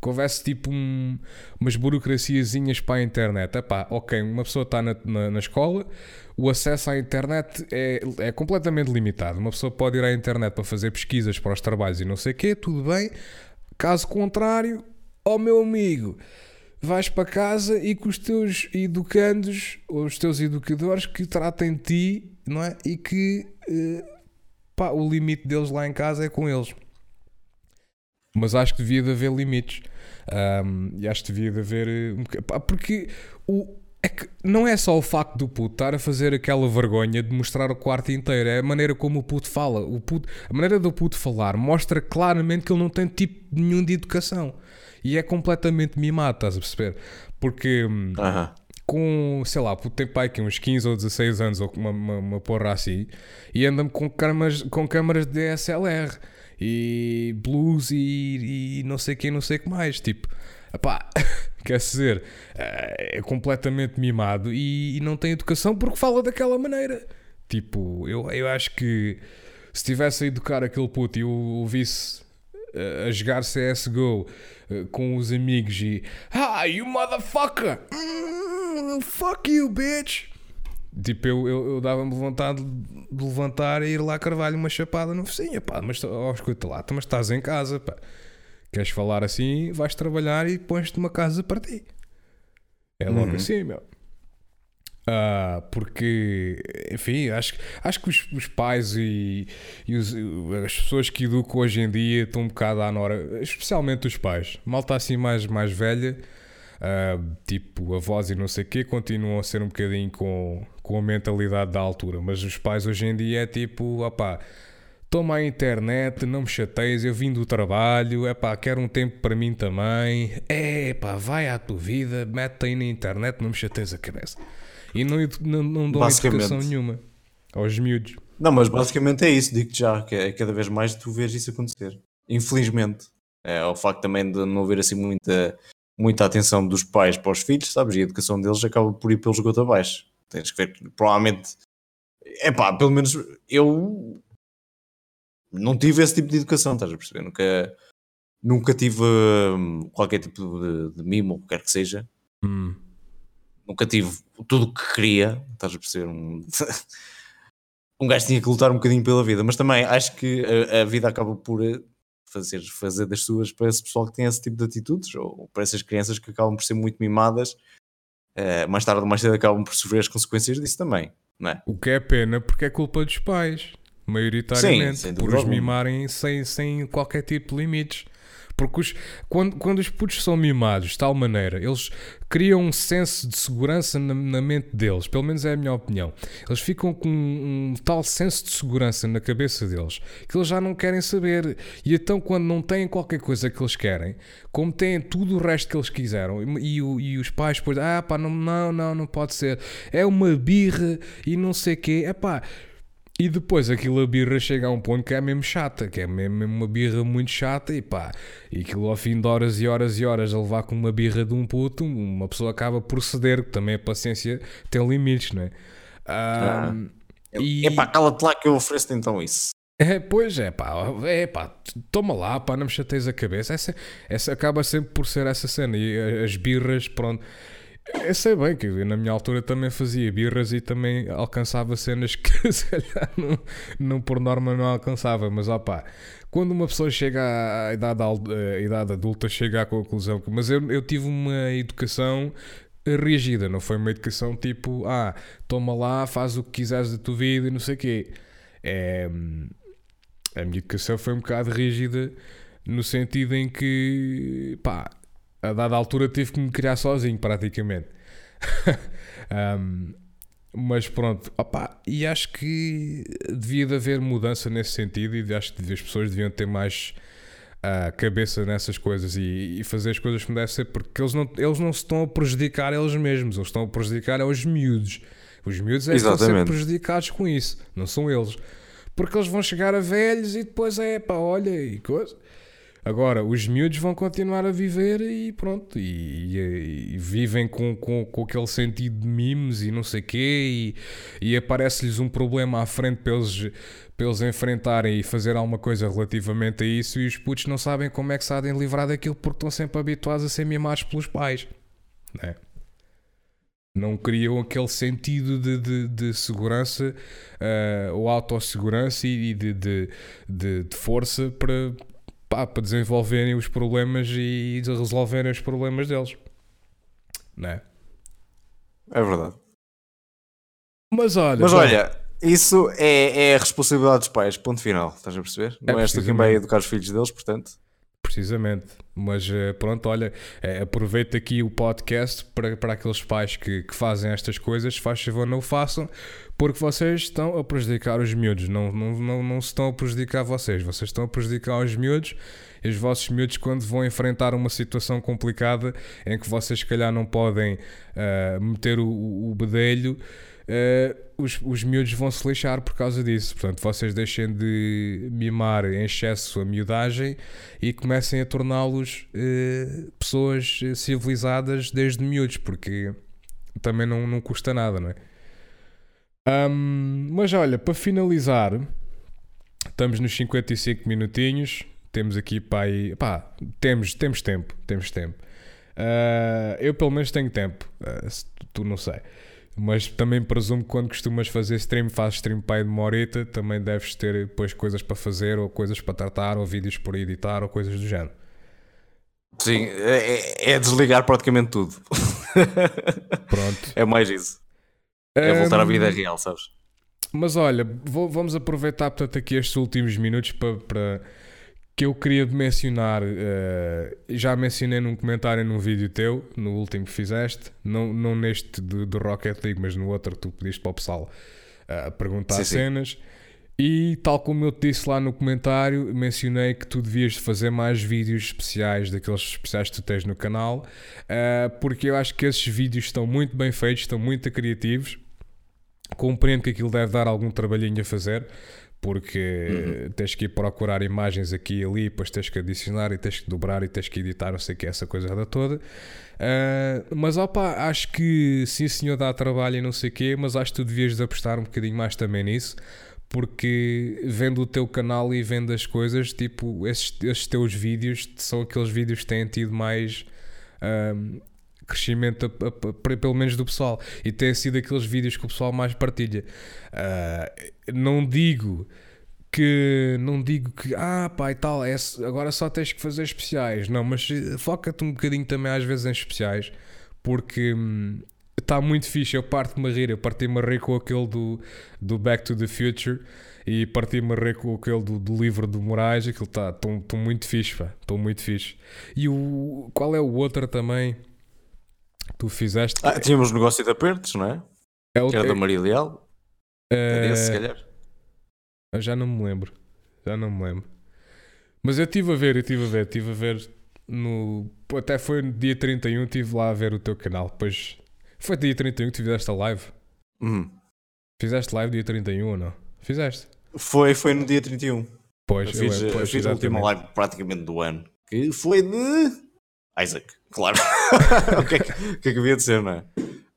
que houvesse tipo um, umas burocraciazinhas para a internet. Epá, ok, uma pessoa está na, na, na escola, o acesso à internet é, é completamente limitado. Uma pessoa pode ir à internet para fazer pesquisas para os trabalhos e não sei o quê, tudo bem. Caso contrário, ó meu amigo, vais para casa e com os teus educandos, ou os teus educadores que tratem de ti, não é? E que eh, pá, o limite deles lá em casa é com eles. Mas acho que devia de haver limites. Ahm, e acho que devia de haver. eh, um pá, porque o, é que não é só o facto do puto estar a fazer aquela vergonha de mostrar o quarto inteiro, é a maneira como o puto fala. O puto, a maneira do puto falar mostra claramente que ele não tem tipo nenhum de educação. E é completamente mimado, estás a perceber? Porque. hum, Aham. com, sei lá, puto tem pai que uns 15 ou 16 anos ou uma, uma, uma porra assim e anda-me com câmaras, com câmaras de DSLR e blues e, e não sei quem, não sei o que mais. Tipo, pá, quer dizer, eh, é completamente mimado e, e não tem educação porque fala daquela maneira. Tipo, eu, eu acho que se tivesse a educar aquele puto e o, visse eh, a jogar CSGO eh, com os amigos e Ah, you motherfucker! Mm, fuck you, bitch! Tipo, eu, eu, eu dava-me vontade de levantar e ir lá carvalho uma chapada no focinho, pá, mas oh, escuta lá, mas estás em casa, pá. Queres falar assim, vais trabalhar e pões-te uma casa para ti. É logo Uhum. assim, meu. Ah, porque, enfim, acho, acho que os, os pais e, e os- as pessoas que educam hoje em dia estão um bocado à nora, especialmente os pais. Malta assim mais, mais velha, ah, tipo avós e não sei o quê, continuam a ser um bocadinho com, com a mentalidade da altura. Mas os pais hoje em dia é tipo, opá, toma a internet, não me chateias, eu vim do trabalho, é pá, quero um tempo para mim também. É pá, vai à tua vida, mete aí na internet, não me chateias a cabeça. E não, não, não Basicamente. educação nenhuma aos miúdos. Não, mas basicamente é isso, digo-te já, que é cada vez mais tu vês isso acontecer. Infelizmente. É o facto também de não haver assim muita, muita atenção dos pais para os filhos, sabes? E a educação deles acaba por ir pelo esgoto abaixo. Tens que ver, provavelmente. É pá, pelo menos eu não tive esse tipo de educação, estás a perceber? Nunca, nunca tive hum, qualquer tipo de, de mimo, ou quer que seja. Hum. nunca tive tudo o que queria, estás a perceber? Um, um gajo tinha que lutar um bocadinho pela vida, mas também acho que a, a vida acaba por eh, fazer, fazer das suas para esse pessoal que tem esse tipo de atitudes, ou para essas crianças que acabam por ser muito mimadas, eh, mais tarde ou mais cedo acabam por sofrer as consequências disso também, não é? O que é pena porque é culpa dos pais, maioritariamente, Sim, por os mimarem sem, sem qualquer tipo de limites. Porque os- quando, quando os putos são mimados de tal maneira, eles criam um senso de segurança na, na mente deles, pelo menos é a minha opinião. Eles ficam com um, um tal senso de segurança na cabeça deles que eles já não querem saber. E então, quando não têm qualquer coisa que eles querem, como têm tudo o resto que eles quiseram, e, e o- e os pais depois, ah pá, não, não, não, não pode ser, é uma birra e não sei o quê, é pá. E depois aquilo a birra chega a um ponto que é mesmo chata, que é mesmo uma birra muito chata e pá, e aquilo ao fim de horas e horas e horas a levar com uma birra de um puto, uma pessoa acaba por ceder, que também a paciência tem limites, não é? Ah, e, É pá, cala-te lá que eu ofereço-te então isso. é, pois é pá, é pá, toma lá, pá, não me chateias a cabeça. Essa, essa acaba sempre por ser essa cena. E a- as birras, pronto. Eu sei bem que eu, na minha altura também fazia birras e também alcançava cenas que se calhar não, não por norma não alcançava, mas ó pá, quando uma pessoa chega à idade, al- à idade adulta, chega à conclusão que. Mas eu, eu tive uma educação rígida, não foi uma educação tipo, ah, toma lá, faz o que quiseres da tua vida e não sei o quê. É, a minha educação foi um bocado rígida no sentido em que, pá, a dada altura tive que me criar sozinho, praticamente. Um, mas pronto, opá, e acho que devia de haver mudança nesse sentido e acho que as pessoas deviam ter mais a cabeça nessas coisas e, e fazer as coisas como deve ser, porque eles não, eles não se estão a prejudicar eles mesmos, eles estão a prejudicar aos miúdos. Os miúdos é que estão a ser prejudicados com isso, não são eles. Porque eles vão chegar a velhos e depois é pá, olha e coisa. Agora, os miúdos vão continuar a viver e pronto, e, e- e vivem com, com, com aquele sentido de memes e não sei quê, e, e aparece-lhes um problema à frente para eles, para eles enfrentarem e fazer alguma coisa relativamente a isso, e os putos não sabem como é que de livrar daquilo porque estão sempre habituados a ser mimados pelos pais, né? Não criam aquele sentido de, de, de segurança eh, ou autossegurança e de, de, de, de força para, pá, para desenvolverem os problemas e resolverem os problemas deles. Não é? É verdade. Mas olha, Mas bom, olha, isso é, é a responsabilidade dos pais, ponto final. Estás a perceber? Não és tu quem vai educar os filhos deles, portanto. precisamente. Mas eh, pronto, olha, eh, aproveita aqui o podcast para, para aqueles pais que, que fazem estas coisas, faz favor, não o façam, porque vocês estão a prejudicar os miúdos. Não, não, não, não se estão a prejudicar vocês, vocês estão a prejudicar os miúdos. E os vossos miúdos, quando vão enfrentar uma situação complicada em que vocês, se calhar, não podem ah, meter o, o bedelho, ah, os, os miúdos vão se lixar por causa disso. Portanto, vocês deixem de mimar em excesso a miudagem e comecem a torná-los eh, pessoas civilizadas desde miúdos, porque também não, não custa nada, não é? Ahm, mas olha, para finalizar, estamos nos 55 minutinhos. Temos aqui para aí. Pá, temos, temos tempo. Temos tempo. Ah, eu pelo menos tenho tempo. Se tu, não sei. Mas também presumo que quando costumas fazer stream, fazes stream para aí de uma horita, também deves ter depois coisas para fazer, ou coisas para tratar, ou vídeos por editar, ou coisas do género. Sim, é, é- é desligar praticamente tudo. Pronto. é mais isso. É voltar à vida real, sabes? Mas olha, vou- vamos aproveitar portanto aqui estes últimos minutos para, para- que eu queria mencionar. eh, já mencionei num comentário num vídeo teu, no último que fizeste, não, não neste do, do Rocket League, mas no outro que tu pediste para o pessoal eh, perguntar Sim, sim. cenas. E tal como eu te disse lá no comentário, mencionei que tu devias fazer mais vídeos especiais daqueles especiais que tu tens no canal, eh, porque eu acho que esses vídeos estão muito bem feitos, estão muito criativos. Compreendo que aquilo deve dar algum trabalhinho a fazer, porque tens que ir procurar imagens aqui e ali, depois tens que adicionar e tens que dobrar e tens que editar, não sei o que, essa coisa toda. Ah, mas opa, acho que sim, senhor, dá trabalho e não sei o quê, mas acho que tu devias de apostar um bocadinho mais também nisso. Porque vendo o teu canal e vendo as coisas, tipo, esses, esses teus vídeos são aqueles vídeos que têm tido mais ahm, crescimento, a- a- a- pelo menos do pessoal, e têm sido aqueles vídeos que o pessoal mais partilha. Ah, não digo que não digo que ah pá e tal é, agora só tens que fazer especiais. Não mas eh, foca-te um bocadinho também às vezes em especiais porque está muito fixe. Eu parto-me a rir eu parti-me a rir com aquele do, do Back to the Future e parti-me a rir com aquele do, do livro do Moraes. Aquilo está tão muito fixe estou muito fixe. E o qual é o outro também tu fizeste Ah, tínhamos negócio de apertos, não é? é o Que era da Maria Leal. Era esse, se calhar. Eu já não me lembro. Já não me lembro. Mas eu estive a ver, eu estive a ver, estive a ver no. Até foi no dia 31, estive lá a ver o teu canal. Depois. Foi dia 31 que tu fizeste a live. Hum. Fizeste live dia 31 ou não? Fizeste? Foi, foi no dia 31. Pois, Eu fiz, eu, eu pois, fiz a última live praticamente do ano. Que foi de Isaac, claro. o, que é que, o que é que havia de ser, não é?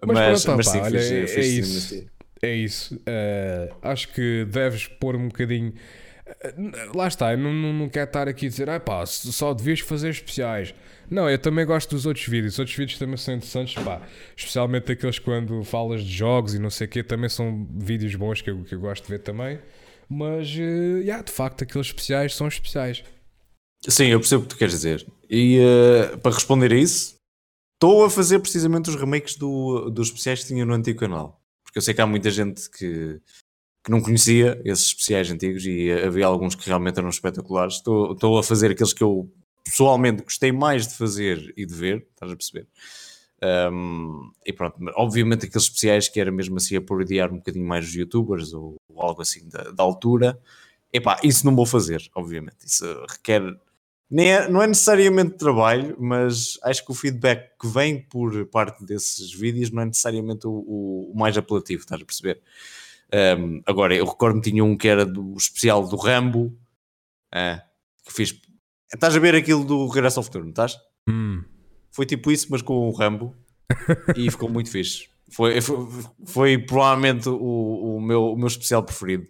Mas pronto, sim, opá, olha, fiz, é- fiz é sim, isso. sim. É isso. Eh, acho que deves pôr um bocadinho. eh, Lá está, eu não, não, não quero estar aqui a dizer, ah pá, só devias fazer especiais. Não, eu também gosto dos outros vídeos. Os outros vídeos também são interessantes, pá. Especialmente aqueles quando falas de jogos e não sei o quê, também são vídeos bons que eu, que eu gosto de ver também. Mas, eh, yeah, de facto, aqueles especiais são especiais. Sim, eu percebo o que tu queres dizer. E eh, para responder a isso, estou a fazer precisamente os remakes do, dos especiais que tinha no antigo canal. Porque eu sei que há muita gente que, que não conhecia esses especiais antigos e havia alguns que realmente eram espetaculares. Estou, estou a fazer aqueles que eu pessoalmente gostei mais de fazer e de ver, estás a perceber? Um, e pronto, obviamente aqueles especiais que era mesmo assim a parodiar um bocadinho mais os youtubers ou, ou algo assim da, da altura, epá, isso não vou fazer, obviamente. Isso requer nem é- não é necessariamente trabalho, mas acho que o feedback que vem por parte desses vídeos não é necessariamente o, o- o mais apelativo, estás a perceber? Um, agora, eu recordo-me tinha um que era do especial do Rambo, ah, que fiz Estás a ver aquilo do Regresso ao Futuro, não estás? Hum. Foi tipo isso, mas com o Rambo. e ficou muito fixe. Foi, foi, foi provavelmente o, o, meu, o meu especial preferido.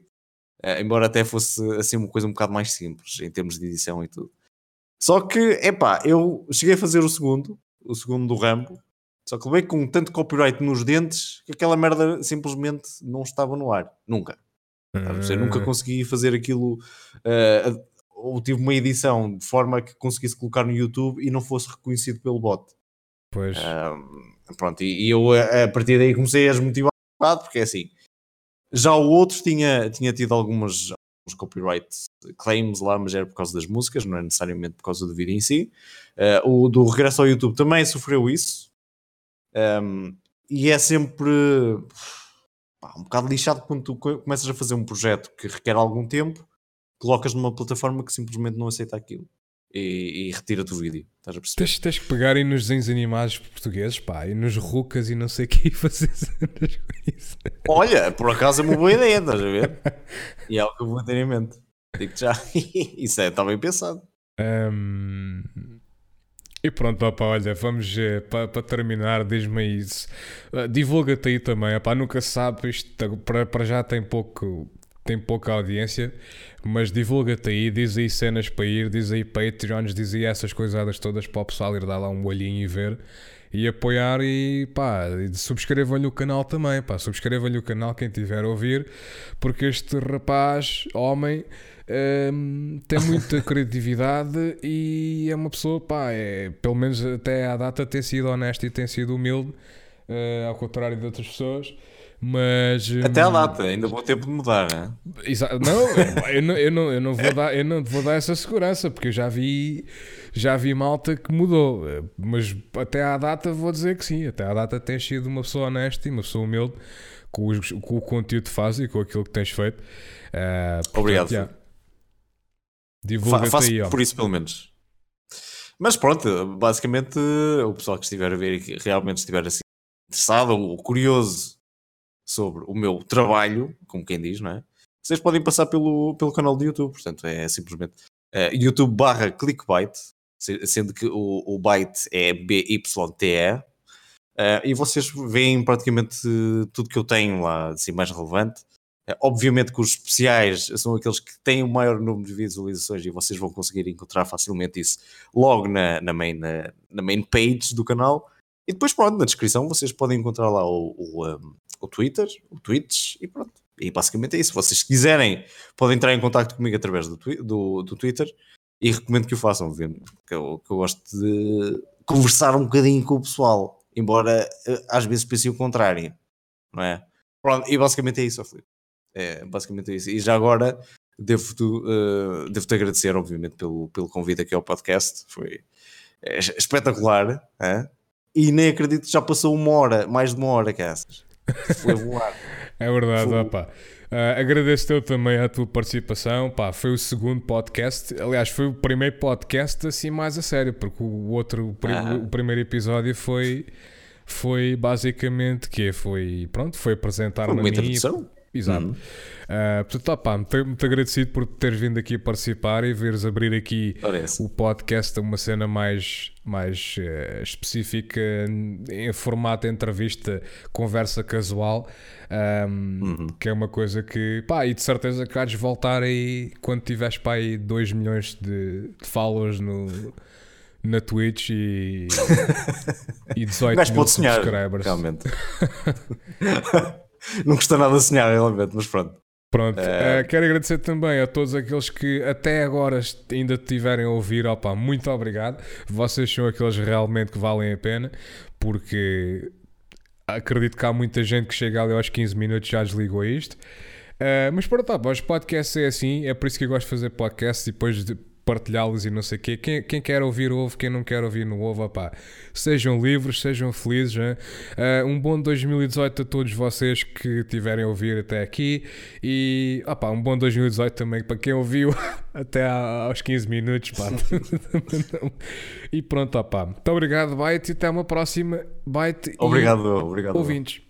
Uh, embora até fosse assim uma coisa um bocado mais simples em termos de edição e tudo. Só que, epá, eu cheguei a fazer o segundo, o segundo do Rambo, só que levei com tanto copyright nos dentes que aquela merda simplesmente não estava no ar. Nunca. Eu nunca Ah. consegui fazer aquilo. Uh, ou tive uma edição de forma que conseguisse colocar no YouTube e não fosse reconhecido pelo bot. Pois. Um, pronto, e, eu a, a partir daí comecei a desmotivar um bocado, porque é assim. Já o outro tinha, tinha tido algumas alguns copyright claims lá, mas era por causa das músicas, não é necessariamente por causa do vídeo em si. Uh, o do regresso ao YouTube também sofreu isso. Um, e é sempre pá, um bocado lixado quando tu co- começas a fazer um projeto que requer algum tempo, colocas numa plataforma que simplesmente não aceita aquilo e, e retira-te o vídeo. Estás a perceber? Tens, tens que pegar aí nos desenhos animados portugueses, pá, e nos rucas e não sei o que e fazer cenas com isso. Olha, por acaso é uma boa ideia, estás a ver? E é o que eu vou ter em mente. Digo já, isso é, está bem pensado. Ahm, E pronto, opa, olha, vamos para terminar, diz-me isso. Ah, Divulga-te aí também, opá, nunca se sabe, isto para, para já tem pouco. Tem pouca audiência, mas divulga-te aí, diz aí cenas para ir, diz aí Patreons, diz aí essas coisadas todas para o pessoal ir dar lá um olhinho e ver e apoiar e pá, subscrevam-lhe o canal também, pá, subscrevam-lhe o canal quem tiver a ouvir, porque este rapaz, homem, hum, tem muita criatividade e é uma pessoa, pá, é, pelo menos até à data tem sido honesto e tem sido humilde, eh, ao contrário de outras pessoas. Mas Até à hum, data, ainda vou tempo de mudar, né? Não, eu não, eu, não, eu, não vou dar, eu não vou dar essa segurança, porque eu já vi, já vi malta que mudou. Mas até à data vou dizer que sim. Até à data tens sido uma pessoa honesta e uma pessoa humilde com, os- com o conteúdo que fazes e com aquilo que tens feito. Eh, portanto, Obrigado. Fa Divulga-te faço aí, ó. por isso, pelo menos. Mas pronto, basicamente, o pessoal que estiver a ver e que realmente estiver assim interessado ou curioso sobre o meu trabalho, como quem diz, não é? Vocês podem passar pelo, pelo canal do YouTube, portanto, é simplesmente eh, YouTube barra clickbait, se- sendo que o, o byte é B-Y-T-E, eh, e vocês veem praticamente tudo que eu tenho lá, assim, mais relevante. Eh, Obviamente que os especiais são aqueles que têm o maior número de visualizações e vocês vão conseguir encontrar facilmente isso logo na, na, main, na, na main page do canal. E depois, pronto, na descrição vocês podem encontrar lá o, o, um, o Twitter, o Twitch e pronto. E basicamente é isso. Se vocês quiserem, podem entrar em contato comigo através do, do, do Twitter e recomendo que o façam, vendo que eu, que eu gosto de conversar um bocadinho com o pessoal, embora eh, às vezes pense o contrário, não é? Pronto, e basicamente é isso, Filipe. É basicamente é isso. E já agora devo-te uh, devo agradecer, obviamente, pelo, pelo convite aqui ao podcast. Foi é, espetacular. hã? E nem acredito que já passou uma hora, mais de uma hora, caças. Foi voar. É verdade, Fogo. opá. Ah, agradeço eu também a tua participação. Pá, foi o segundo podcast. Aliás, foi o primeiro podcast assim mais a sério, porque o outro, o, pri- Ah. o primeiro episódio foi, foi basicamente que foi pronto, foi apresentar-me Foi a uma mim. introdução. Exato. Uhum. Ah, portanto, opá, muito, muito agradecido por teres vindo aqui participar e veres abrir aqui essa. o podcast a uma cena mais, mais eh, específica em formato entrevista, conversa casual, ahm, Uhum. que é uma coisa que, pá, e de certeza que de voltar aí quando tiveres, pá, aí 2 milhões de, de followers no, na Twitch e, e O 18 gajo mil subscribers. realmente. Não custa nada sonhar, realmente, mas pronto. Pronto, Eh, eh, quero agradecer também a todos aqueles que até agora ainda tiverem a ouvir. Opa, muito obrigado. Vocês são aqueles realmente que valem a pena, porque acredito que há muita gente que chega ali aos 15 minutos e já desligou isto. Eh, mas pronto, tá, os podcasts é assim, é por isso que eu gosto de fazer podcasts e depois de partilhá-los e não sei o quê. Quem, quem quer ouvir ouve, quem não quer ouvir não ouve, opá. Sejam livres, sejam felizes. Eh, um bom 2018 a todos vocês que tiverem a ouvir até aqui e opá, um bom 2018 também para quem ouviu até aos 15 minutos. Pá. e pronto, opá. Muito obrigado, Byte, e até uma próxima. Byte e Obrigado, obrigado. ouvintes.